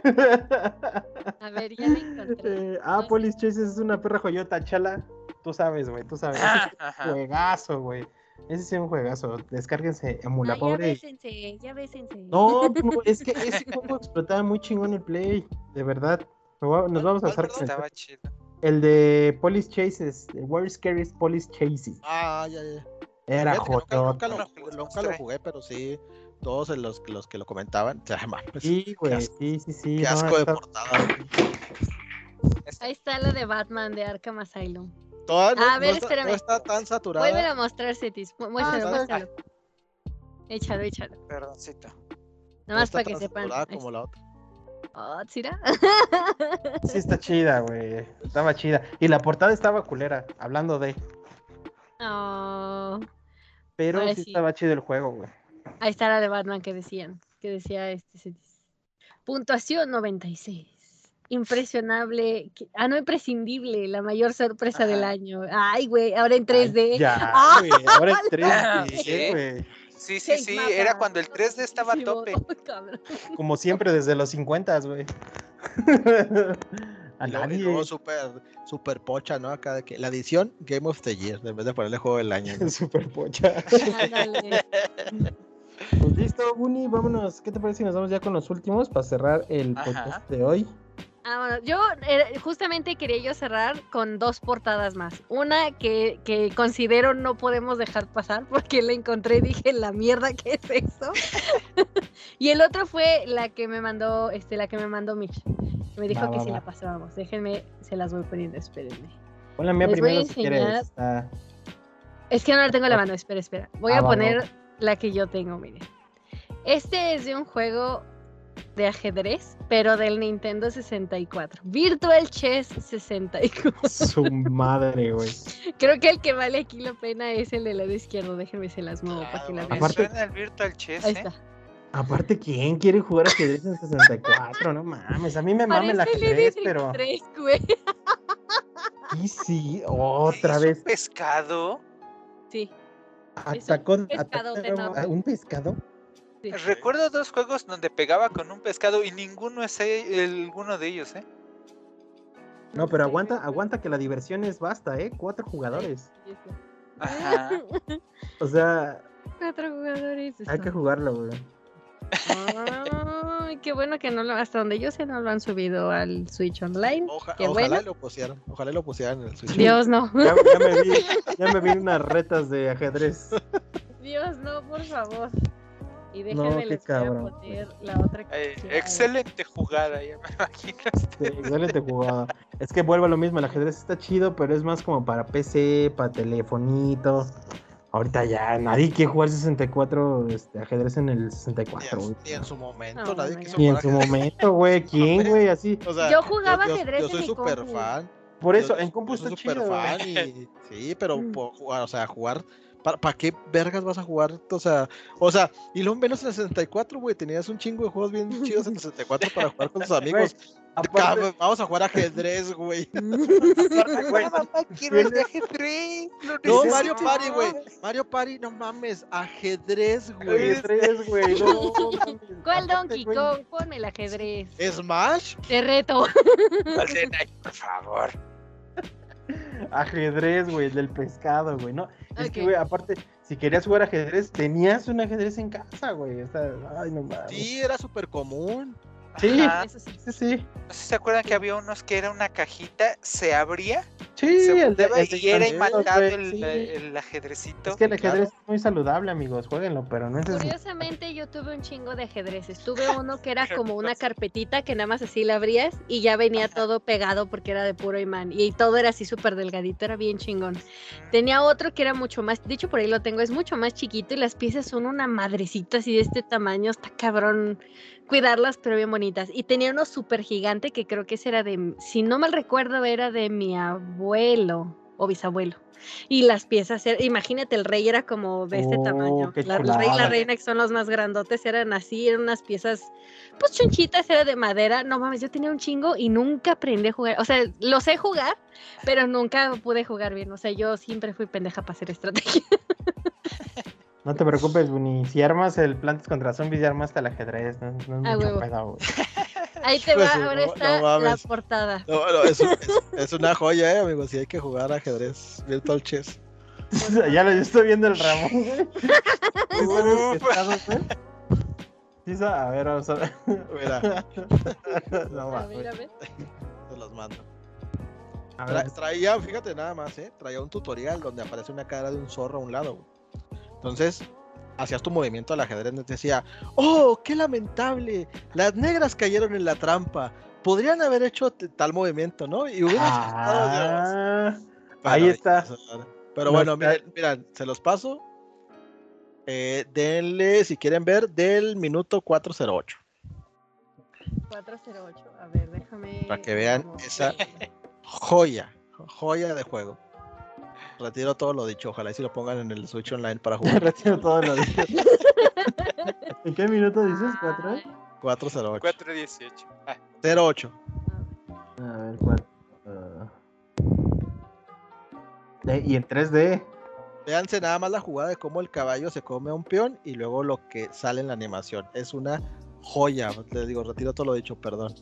A ver, ya la encontré. Eh, ah, Police Chase es una perra joyota, chala. Tú sabes, güey, tú sabes. Ese Ah, es un ajá. juegazo, güey. Ese sí es un juegazo. Descárguense Emula ya Pobre. y- bésense, ya bésense. No, no, es que ese juego explotaba muy chingón el play. De verdad. Me Nos vamos a el, Estaba chido. El de Police Chases. el Where Scariest Police Chases. Ah, ya, ya. Era que nunca, nunca lo, pues, nunca lo jugué, pero sí, todos los, los que lo comentaban, o sea, mames, Sí, güey. Sí, sí, sí. qué no, asco de está- portada. Ahí está la de Batman de Arkham Asylum. Toda- no, A no ver, está, espérame. no está tan saturada. Vuelve a mostrar, Cetis. Mu- Muéstralo, Ah, muéstralo. Échalo, échalo. Perdoncito. no Nada más está para que sepan. como la otra. Oh, ¿sira? Sí, está chida, güey. Estaba chida. Y la portada estaba culera, hablando de. Oh, Pero sí, sí. estaba chido el juego, güey. ahí está la de Batman que decían. Que decía este. Puntuación 96. Impresionable. Ah, no, imprescindible. La mayor sorpresa del año. Ay, güey, ahora en 3D. Ya, Ah. Ahora en 3D, sí. güey. Sí, sí, sí. Era cuando el 3D estaba a tope. Como siempre, desde los 50, güey. A Y nadie. luego súper, súper pocha, ¿no? Acá de que la edición Game of the Year, en vez de ponerle juego del año. ¿no? Super pocha. Pues listo, Buni, vámonos. ¿Qué te parece si nos vamos ya con los últimos para cerrar el Ajá. podcast de hoy? Ah, bueno, yo eh, justamente quería yo cerrar con dos portadas más. Una que, que considero no podemos dejar pasar porque la encontré y dije, la mierda, ¿qué es eso? y el otro fue la que me mandó, este, la que me mandó Mitch. Me dijo Va, que va, si va. la pasábamos. Déjenme, se las voy poniendo, espérenme. Ponla mía Les voy a primero si quieres. Es que no la tengo en la mano, espera, espera. Voy Ah, a poner la que yo tengo, miren. Este es de un juego de ajedrez, pero del Nintendo 64. Virtual Chess 64. Su madre, güey. Creo que el que vale aquí la pena es el del lado izquierdo. Déjenme se las muevo para que la vean. Aparte- suena el Virtual Chess, Ahí ¿eh? está. Aparte, ¿quién quiere jugar ajedrez en 64? No mames, a mí me mame el ajedrez, pero... 3, güey. Y sí, otra ¿Es vez. un pescado? Sí. Atacó, pescado de atacó nabo. a un pescado. Sí. Recuerdo dos juegos donde pegaba con un pescado y ninguno es alguno de ellos, ¿eh? No, pero aguanta, aguanta que la diversión es basta, ¿eh? Cuatro jugadores. Ajá. O sea, Cuatro jugadores. hay que jugarlo, güey. Ay, qué bueno que no lo, hasta donde yo sé, no lo han subido al Switch Online. Oja- Qué ojalá bueno. lo pusieran, ojalá lo pusieran en el Switch. Dios no. Ya, ya me vi, ya me vi unas retas de ajedrez. Dios no, por favor. Y No, déjenme qué les cabrón, voy a poner la otra Eh, que- excelente jugada, ya me imagino. Sí, excelente jugada. Es que vuelvo a lo mismo, el ajedrez está chido, pero es más como para PC, para telefonito. Ahorita ya nadie quiere jugar 64 este, ajedrez en el Ni 64, en, güey. ni en su momento, No, nadie no, quiso Ni en su momento, güey. ¿Quién, güey? Así. O sea, Yo jugaba yo- ajedrez Yo en soy súper fan. Por eso, Yo- en compu yo está súper chido. fan y sí, pero Mm. por jugar, o sea, jugar ¿Para, qué vergas vas a jugar? O sea, o sea, y luego menos en el 64, güey. Tenías un chingo de juegos bien chidos en el 64 para jugar con tus amigos. Aparte, Vamos a jugar ajedrez, güey. quiero de ajedrez. No. Mario Party, güey. Mario Party, no mames. Ajedrez, güey. ajedrez, güey. No. ¿Cuál Donkey Kong? Ponme el ajedrez. Smash. Te reto. Por favor. Ajedrez, güey, el del pescado, güey. No, es que, güey, aparte, si querías jugar ajedrez, tenías un ajedrez en casa, güey. O sea, ay, no mames. Sí, era súper común. Sí. Ajá. Eso sí. Sí, sí. No sé si se acuerdan que había unos que era una cajita, se abría, Sí, se el de, el de y era güey, el, sí. el ajedrecito. Es que el claro. ajedrez es muy saludable, amigos. Jueguenlo, pero no es eso. Curiosamente yo tuve un chingo de ajedrezes. Tuve uno que era como una carpetita que nada más así la abrías y ya venía todo pegado porque era de puro imán. Y todo era así súper delgadito, era bien chingón. Tenía otro que era mucho más, de hecho por ahí lo tengo, es mucho más chiquito y las piezas son una madrecita así de este tamaño, está cabrón cuidarlas, pero bien bonitas. Y tenía uno súper gigante que creo que ese era de, si no mal recuerdo, era de mi abuelo o bisabuelo. Y las piezas, imagínate, el rey era como de este Oh, tamaño. La, el rey y la reina, que son los más grandotes, eran así, eran unas piezas, pues chonchitas, era de madera. No mames, yo tenía un chingo y nunca aprendí a jugar. O sea, lo sé jugar, pero nunca pude jugar bien. O sea, yo siempre fui pendeja para hacer estrategia. No te preocupes, Bunny. Si armas el Plantas contra Zombies, ya armaste el ajedrez. No, no es Ah, mucho huevo. pedo, güey. Ahí te Pues va, ahora no- está no la portada. No, no, es, es- es una joya, eh, amigos. Sí hay que jugar ajedrez. Virtual Chess. ya lo yo estoy viendo el Ramón. Sí, a ver, vamos a ver. Mira, No, A va, ver, a ver. te los mando. a Tra- ver. traía, fíjate nada más, ¿eh? Traía un tutorial donde aparece una cara de un zorro a un lado. güey. Entonces, hacías tu movimiento al ajedrez, te decía, ¡Oh, qué lamentable! Las negras cayeron en la trampa. Podrían haber hecho tal movimiento, ¿no? Y hubiera asustado, Dios. Ah, ahí está. Pero No bueno, está- miren, miren, se los paso. Eh, denle, si quieren ver, del minuto 408. 408. A ver, déjame. Para que vean esa- Joya, joya de juego. Retiro todo lo dicho, ojalá y si lo pongan en el Switch Online para jugar. Retiro todo lo dicho. ¿En qué minuto dices? ¿Cuatro? Ay, 408. 418. Ah, 08. A ver, cuatro. ah. Eh, y en 3D. Véanse nada más la jugada de cómo el caballo se come a un peón y luego lo que sale en la animación. Es una joya. Les digo, retiro todo lo dicho, perdón.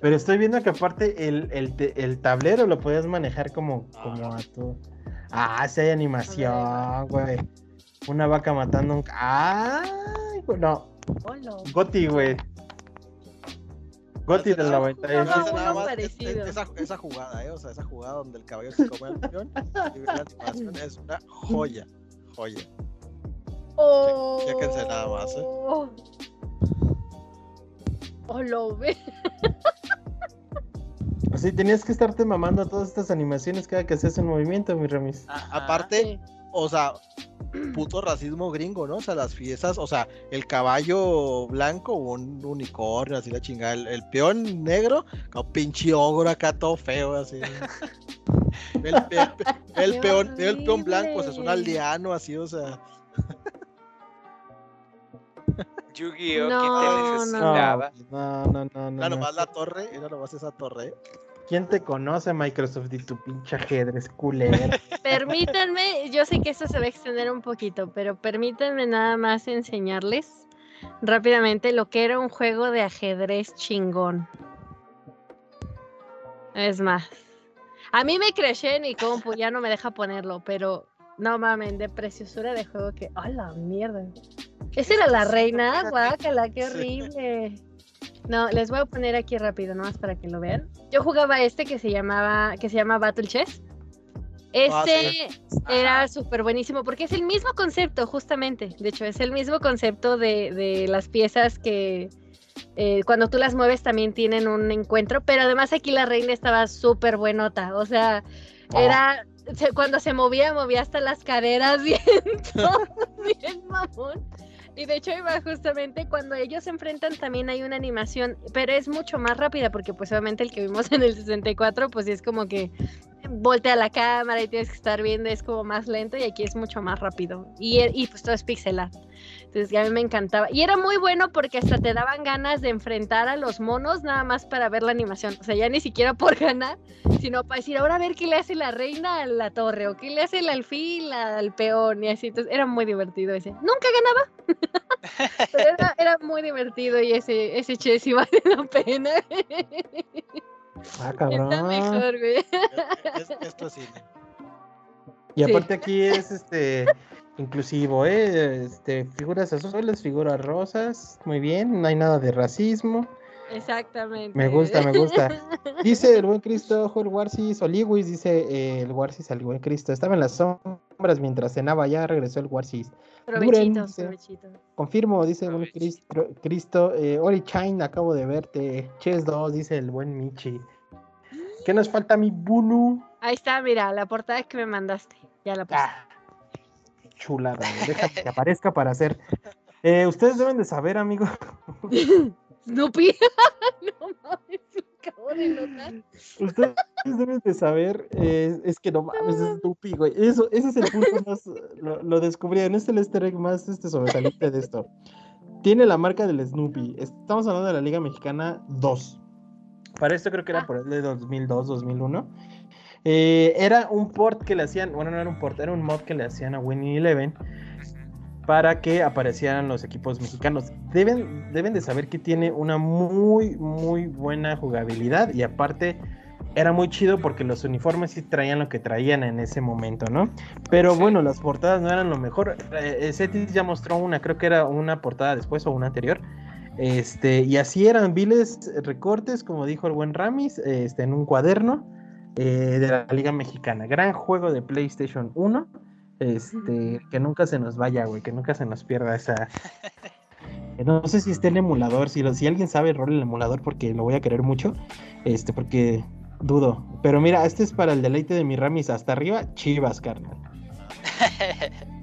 Pero estoy viendo que aparte el, el, el tablero lo podías manejar como, como a tu. Ah, sí hay animación, güey. Una vaca matando un. ¡Ay! güey, No. Goti, güey. Goti del No, 98. no, Fíjense uno nada más es- parecido. es- esa, esa jugada, ¿eh? O sea, esa jugada donde el caballo se come al y la animación es una joya. Joya. Oh. chéquense nada más, ¿eh? Oh, lo ve. Así tenías que estarte mamando todas estas animaciones cada que haces un movimiento, mi remis. ajá. Aparte, Sí. o sea, puto racismo gringo, ¿no? O sea, las fiestas, o sea, el caballo blanco, un unicornio, así la chingada, el, peón negro, como pinche ogro acá todo feo, así. El, peón, el peón blanco, o sea, es un aldeano, así, o sea. Yu-Gi-Oh! No, te necesitaba? No, no, no, no. Era nomás la torre, era nomás esa torre. ¿Quién te conoce, Microsoft, y tu pinche ajedrez culero? Permítanme, yo sé que esto se va a extender un poquito, pero permítanme nada más enseñarles rápidamente lo que era un juego de ajedrez chingón. Es más, a mí me creché en mi compu, ya no me deja ponerlo, pero no mames, de preciosura de juego que. ¡A la mierda! Esa era la reina, guácala, qué horrible. No, les voy a poner aquí rápido, nomás para que lo vean. Yo jugaba este que se llamaba, que se llama Battle Chess. Este ah, era súper buenísimo porque es el mismo concepto, justamente. De hecho, es el mismo concepto de, las piezas que eh, cuando tú las mueves también tienen un encuentro, pero además aquí la reina estaba súper buenota. O sea, era cuando se movía, movía hasta las caderas bien, bien mamón. Y de hecho iba justamente cuando ellos se enfrentan también hay una animación, pero es mucho más rápida porque pues obviamente el que vimos en el 64 pues es como que voltea la cámara y tienes que estar viendo, es como más lento y aquí es mucho más rápido. Y, y pues todo es pixelar. Entonces a mí me encantaba. Y era muy bueno porque hasta te daban ganas de enfrentar a los monos nada más para ver la animación. O sea, ya ni siquiera por ganar, sino para decir, ahora a ver qué le hace la reina a la torre o qué le hace el alfil al peón y así. Entonces era muy divertido ese. Nunca ganaba. Pero era, muy divertido y ese, ese che sí vale la pena. Ah, cabrón. Está mejor, güey. Esto sí. Y aparte aquí es este inclusivo, ¿eh? Este, figuras azules, figuras rosas, muy bien, no hay nada de racismo. Exactamente. Me gusta, me gusta. Dice el buen Cristo, el Warsis, Oliwis, dice eh, el Warsis al buen Cristo. Estaba en las sombras mientras cenaba, ya regresó el Warsis. Provechito, Confirmo, dice el buen Cristo, Cristo eh, Ori Chain, acabo de verte. Ches 2, dice el buen Michi. ¿Qué nos falta, mi Bunu? Ahí está, mira, la portada que me mandaste. Ya la puse. Ah, chulada, deja que aparezca para hacer. Eh, ustedes deben de saber, amigo. Snoopy. no mames, acabo de notar. Ustedes deben de saber, eh, es que no mames, es Snoopy, güey. Eso, ese es el punto más, lo, lo descubrí, en este el easter egg más este, sobresaliente de esto. Tiene la marca del Snoopy. Estamos hablando de la Liga Mexicana 2. Para esto creo que era ah. por el de 2002, 2001. Eh, era un port que le hacían, bueno, no era un port, era un mod que le hacían a Winnie Eleven para que aparecieran los equipos mexicanos. Deben, deben de saber que tiene una muy, muy buena jugabilidad y aparte era muy chido porque los uniformes sí traían lo que traían en ese momento, ¿no? Pero bueno, las portadas no eran lo mejor. Eh, Cetis ya mostró una, creo que era una portada después o una anterior. Este, y así eran viles recortes, como dijo el buen Ramis, este, en un cuaderno eh, de la Liga Mexicana. Gran juego de PlayStation 1. Este, que nunca se nos vaya, güey, que nunca se nos pierda esa. No sé si está el emulador, si, si alguien sabe el rol del emulador, porque lo voy a querer mucho, este, porque dudo. Pero mira, este es para el deleite de mi Ramis hasta arriba, Chivas, carnal.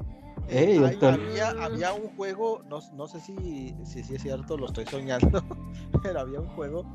había, un juego, no, sé si, si, si, es cierto, lo estoy soñando, pero había un juego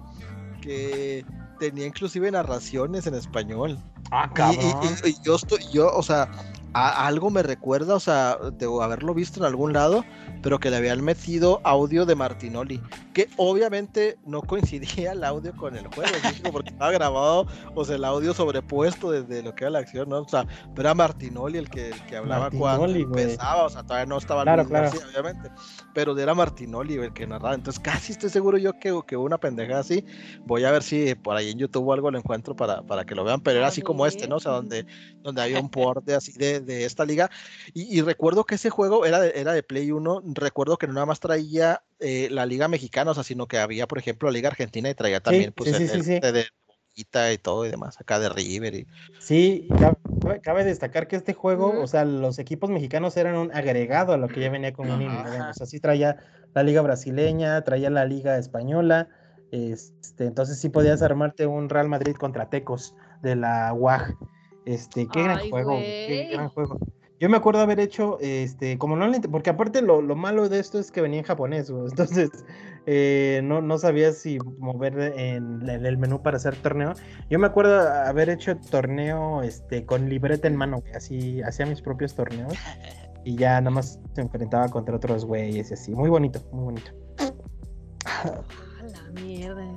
que tenía inclusive narraciones en español. Ah, cabrón. Y, yo estoy, yo, o sea, algo me recuerda, o sea, de haberlo visto en algún lado, pero que le habían metido audio de Martinoli, que obviamente no coincidía el audio con el juego, porque estaba grabado, o sea, el audio sobrepuesto desde lo que era la acción, ¿no? O sea, pero era Martinoli el que, el que hablaba cuando empezaba, o sea, todavía no estaba claro, claro. Obviamente, pero era Martinoli el que narraba, entonces casi estoy seguro yo que, que una pendeja así, voy a ver si por ahí en YouTube o algo lo encuentro para, para que lo vean, pero era así como este, ¿no? O sea, donde, donde había un port de así de de esta liga. Y, recuerdo que ese juego era de, era de Play 1. Recuerdo que no nada más traía eh, la liga mexicana, o sea, sino que había, por ejemplo, la liga argentina y traía también, pues, el, de y todo y demás, acá de River. Y... Sí, cabe, destacar que este juego, o sea, los equipos mexicanos eran un agregado a lo que ya venía con un O sea, sí traía la liga brasileña, traía la liga española. Este, entonces sí podías armarte un Real Madrid contra Tecos de la UAG. Este, qué gran juego, qué gran juego. Yo me acuerdo haber hecho, este, como no porque aparte lo, lo malo de esto es que venía en japonés, güey, entonces eh, no, no sabía si mover en, en el menú para hacer torneo. Yo me acuerdo haber hecho torneo este, con libreta en mano, güey, así hacía mis propios torneos y ya nada más se enfrentaba contra otros güeyes y así. Muy bonito, muy bonito. A la mierda.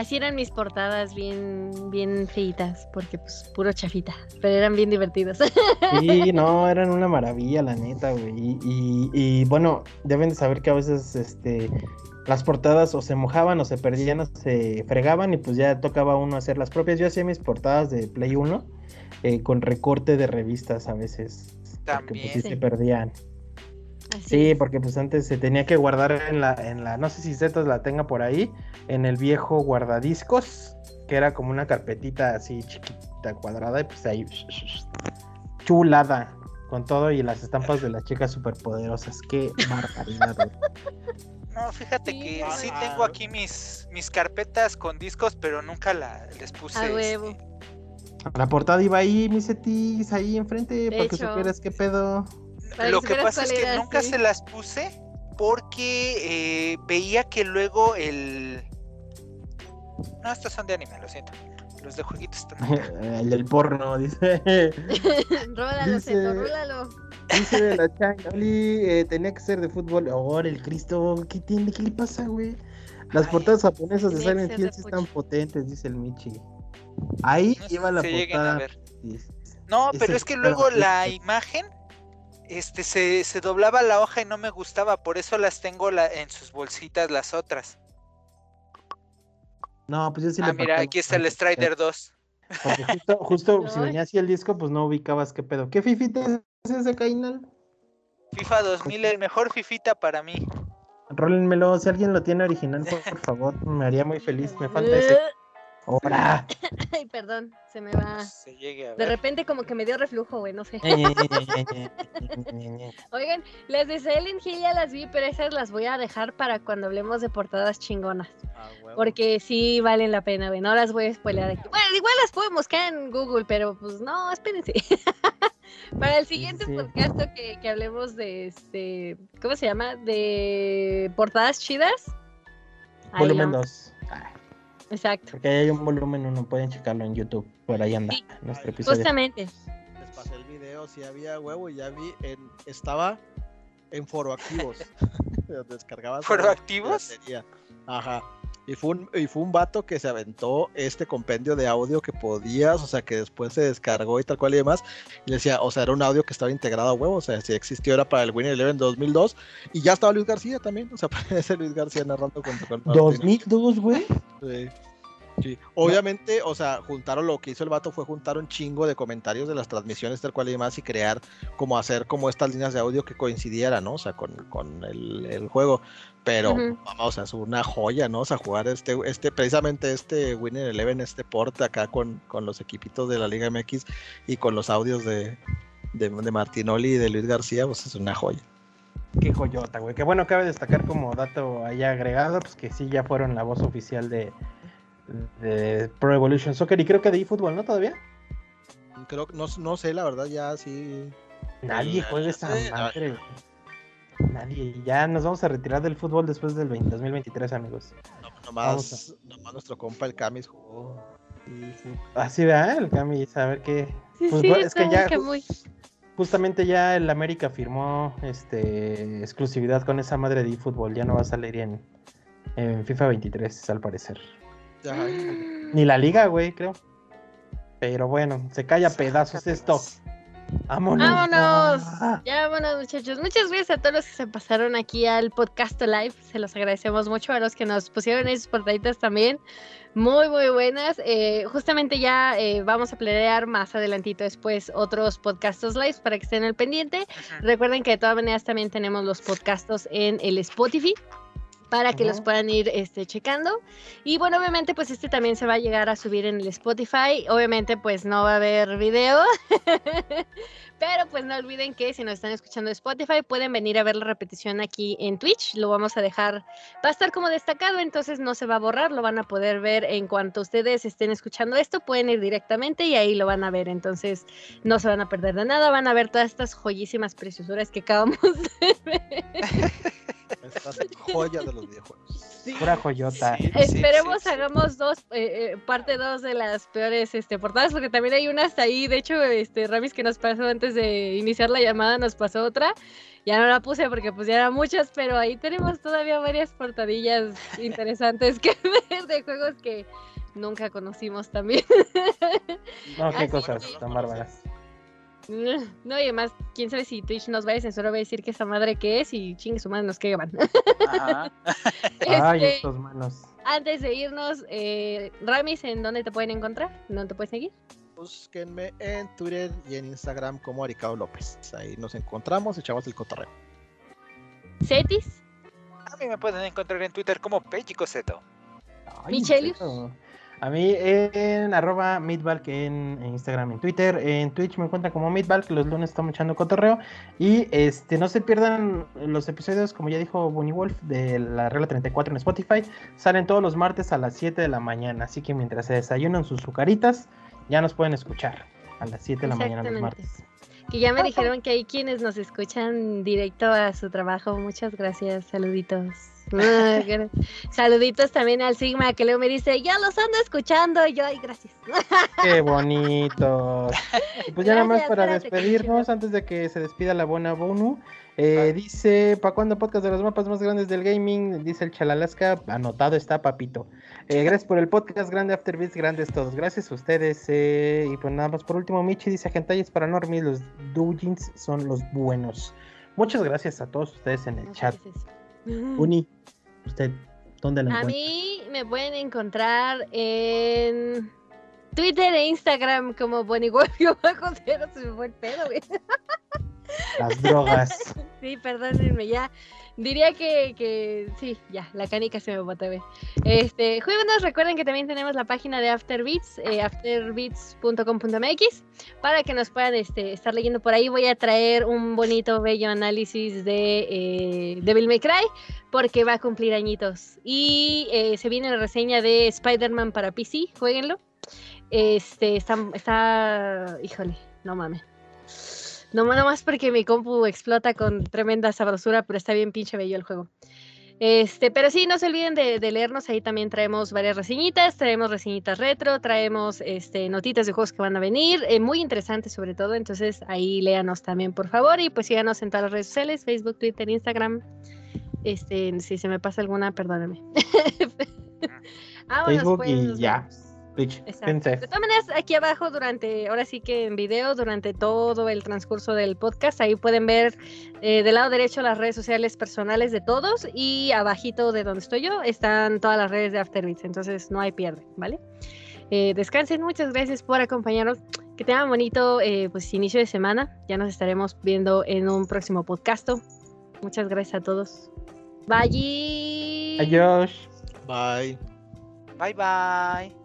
Así eran mis portadas bien, bien feitas, porque pues puro chafita, pero eran bien divertidos. Sí, no, eran una maravilla, la neta, güey. Y, y- y, bueno, deben de saber que a veces este, las portadas o se mojaban o se perdían o se fregaban y pues ya tocaba uno hacer las propias. Yo hacía mis portadas de Play 1 eh, con recorte de revistas a veces. Porque pues, sí También. se Sí. perdían. Así Sí, es. porque pues antes se tenía que guardar en la, en la, no sé si Zetas la tenga por ahí, en el viejo guardadiscos, que era como una carpetita así chiquita, cuadrada, y pues ahí chulada, con todo y las estampas de las chicas superpoderosas. Qué barbaridad. No, fíjate Sí, que sí tengo aquí mis, mis carpetas con discos, pero nunca la, les puse. A huevo. este, La portada iba ahí, mis setis, ahí enfrente, De para que hecho. supieras qué pedo. Lo que pasa es que nunca sí. se las puse porque eh, veía que luego el... No, estos son de anime, lo siento. Los de jueguitos están acá. el del porno, dice. rólalo, Dice- Zeto, rólalo. Dice la changa, Oli, eh, tenía que ser de fútbol. Ahora el Cristo, ¿qué tiene? ¿Qué le pasa, güey? Las Ay, portadas japonesas de Silent Hill de sí están potentes, dice el Michi. Ahí No si la portada. No, pero es que luego la imagen este se, se doblaba la hoja y no me gustaba, por eso las tengo la, en sus bolsitas las otras. No, pues yo sí ah, le mira, aquí está el Strider 2. Porque justo, justo si venía así el disco, pues no ubicabas qué pedo. ¿Qué fifita es ese, Cainal? FIFA 2000, el mejor fifita para mí. Rólenmelo, si alguien lo tiene original, por, por favor, me haría muy feliz. Me falta ese. ¡Hora! Ay, perdón, se me va. Se llegue a De ver. repente como que me dio reflujo, güey, no sé. Oigan, las de Silent Hill ya las vi, pero esas las voy a dejar para cuando hablemos de portadas chingonas. Ah, huevo. Porque sí valen la pena, güey. No las voy a spoilear aquí. Bueno, igual las pueden buscar en Google, pero pues no, espérense. Para el siguiente sí. podcast que, que hablemos de este. ¿Cómo se llama? De portadas chidas. Volumen la- 2. Exacto. Porque ahí hay un volumen 1, pueden checarlo en YouTube. Por ahí anda Sí. nuestro episodio. Justamente. Les pasé el video, si había huevo y ya vi, en, estaba en foro activos. descargabas ¿Foro activos? Ajá. Y fue, un, y fue un vato que se aventó este compendio de audio que podías, o sea, que después se descargó y tal cual y demás. Y le decía, o sea, era un audio que estaba integrado a huevo, o sea, si existió era para el Winner Eleven 2002. Y ya estaba Luis García también, o sea, aparece Luis García narrando con Martín. 2002, güey. Sí. Sí. Obviamente, o sea, juntaron lo que hizo el vato fue juntar un chingo de comentarios de las transmisiones tal cual y demás y crear como hacer como estas líneas de audio que coincidieran, ¿no? O sea, con, con el, el juego. Pero, vamos, o sea, es una joya, ¿no? O sea, jugar este, este, precisamente este Winner Eleven, este porte acá con, con los equipitos de la Liga MX y con los audios de, de, de Martinoli y de Luis García, pues es una joya. Qué joyota, güey. Que bueno, cabe destacar como dato ahí agregado, pues que sí ya fueron la voz oficial de, de Pro Evolution Soccer y creo que de eFootball, ¿no? Todavía. Creo que no, no sé, la verdad, ya sí. Nadie juega esa madre. Nadie. Ya nos vamos a retirar del fútbol después del 20 2023, amigos. No, Vamos nomás, nomás nuestro compa el Camis jugó. Sí, sí. Así va, el Cami, a ver qué. Sí, Pues bueno, es que ya que ju- muy. Justamente ya el América firmó este exclusividad con esa madre de eFootball. Ya no va a salir en, en FIFA 23, al parecer. Ajá. Ni la liga, güey, creo. Pero bueno, se cae a pedazos esto. Vámonos. ¡Vámonos! Ah. Ya, bueno, muchachos, muchas gracias a todos los que se pasaron aquí al podcast live. Se los agradecemos mucho a los que nos pusieron esas portaditas también. Muy, muy buenas. Eh, justamente ya eh, vamos a planear más adelantito después otros podcastos live para que estén al pendiente. Recuerden que de todas maneras también tenemos los podcastos en el Spotify. Para que los puedan ir este, checando. Y bueno, obviamente pues este también se va a llegar a subir en el Spotify. Obviamente pues no va a haber video. Pero pues no olviden que si nos están escuchando en Spotify pueden venir a ver la repetición aquí en Twitch. Lo vamos a dejar, va a estar como destacado, entonces no se va a borrar, lo van a poder ver en cuanto ustedes estén escuchando esto, pueden ir directamente y ahí lo van a ver. Entonces no se van a perder de nada, van a ver todas estas joyísimas preciosuras que acabamos de ver. Joyas de los videojuegos. Pura joyota. Sí, Esperemos sí, sí. hagamos dos, eh, eh, parte dos de las peores este, portadas, porque también hay unas ahí. De hecho, este Ramis que nos pasó antes de iniciar la llamada, nos pasó otra. Ya no la puse porque pues ya eran muchas, pero ahí tenemos todavía varias portadillas interesantes que ver de juegos que nunca conocimos también. No, Ah, qué sí, cosas tan bárbaras. No, y además, quién sabe si Twitch nos va a censurar, va a decir que esa madre que es y chingue su madre nos queman. Ajá. Ay, Este, estos manos. antes de irnos, eh, Ramis, ¿en dónde te pueden encontrar? ¿Dónde te puedes seguir? Búsquenme en Twitter y en Instagram como Aricao López. Ahí nos encontramos, echamos el cotorreo. ¿Cetis? A mí me pueden encontrar en Twitter como Pellicoseto. Ay, Michelius. A mí en arroba Midbalk en, en Instagram, en Twitter, en Twitch me encuentran como Midbalk, los lunes estamos echando cotorreo y este no se pierdan los episodios, como ya dijo Bunny Wolf, de la regla 34 en Spotify, salen todos los martes a las 7 de la mañana, así que mientras se desayunan sus sucaritas, ya nos pueden escuchar a las 7 de la mañana los Exactamente. martes. Que ya me dijeron que hay quienes nos escuchan directo a su trabajo. Muchas gracias, saluditos. Ah, Saluditos también al Sigma que luego me dice, ya los ando escuchando. Y yo, ay, gracias. Qué bonitos. Y pues ya nada más para que despedirnos, antes de que se despida la buena Bonu, eh, dice, ¿para cuándo podcast de los mapas más grandes del gaming? Dice el Chalalasca, anotado está, papito. Eh, gracias por el podcast, grande Afterbeats, grandes todos. Gracias a ustedes. eh, y pues nada más por último, Michi dice, Gentayes para Normies, los doujins son los buenos. Muchas gracias a todos ustedes en el Muchas chat. gracias. Uni, ¿usted dónde la A encuentra? mí me pueden encontrar en Twitter e Instagram como. Yo bajo cero, se me fue el pedo, güey. Las drogas. Sí, perdónenme, ya. Diría que, que sí, ya, la canica se me botó, güey. Este, jueguenos, recuerden que también tenemos la página de Afterbeats, eh, afterbeats.com.mx, para que nos puedan este, estar leyendo por ahí. Voy a traer un bonito, bello análisis de eh, Devil May Cry, porque va a cumplir añitos. Y eh, se viene la reseña de Spider-Man para PC, jueguenlo. Este, está, está, híjole, no mames. No, más porque mi compu explota con tremenda sabrosura, pero está bien pinche bello el juego. Este, pero sí, no se olviden de, de leernos, ahí también traemos varias reseñitas, traemos reseñitas retro, traemos este, notitas de juegos que van a venir, eh, muy interesantes sobre todo, entonces ahí léanos también por favor y pues síganos en todas las redes sociales, Facebook, Twitter, Instagram. Este, si se me pasa alguna, perdóname. Vámonos, Facebook pues, y ya. vemos. Twitch, Exacto. De todas maneras, aquí abajo durante, ahora sí que en video, durante todo el transcurso del podcast, ahí pueden ver eh, del lado derecho las redes sociales personales de todos y abajito de donde estoy yo están todas las redes de Afterbeats, entonces no hay pierde, ¿vale? Eh, descansen, muchas gracias por acompañarnos, que tengan bonito eh, pues inicio de semana, ya nos estaremos viendo en un próximo podcast. Muchas gracias a todos. Bye. Adiós. Bye. Bye bye.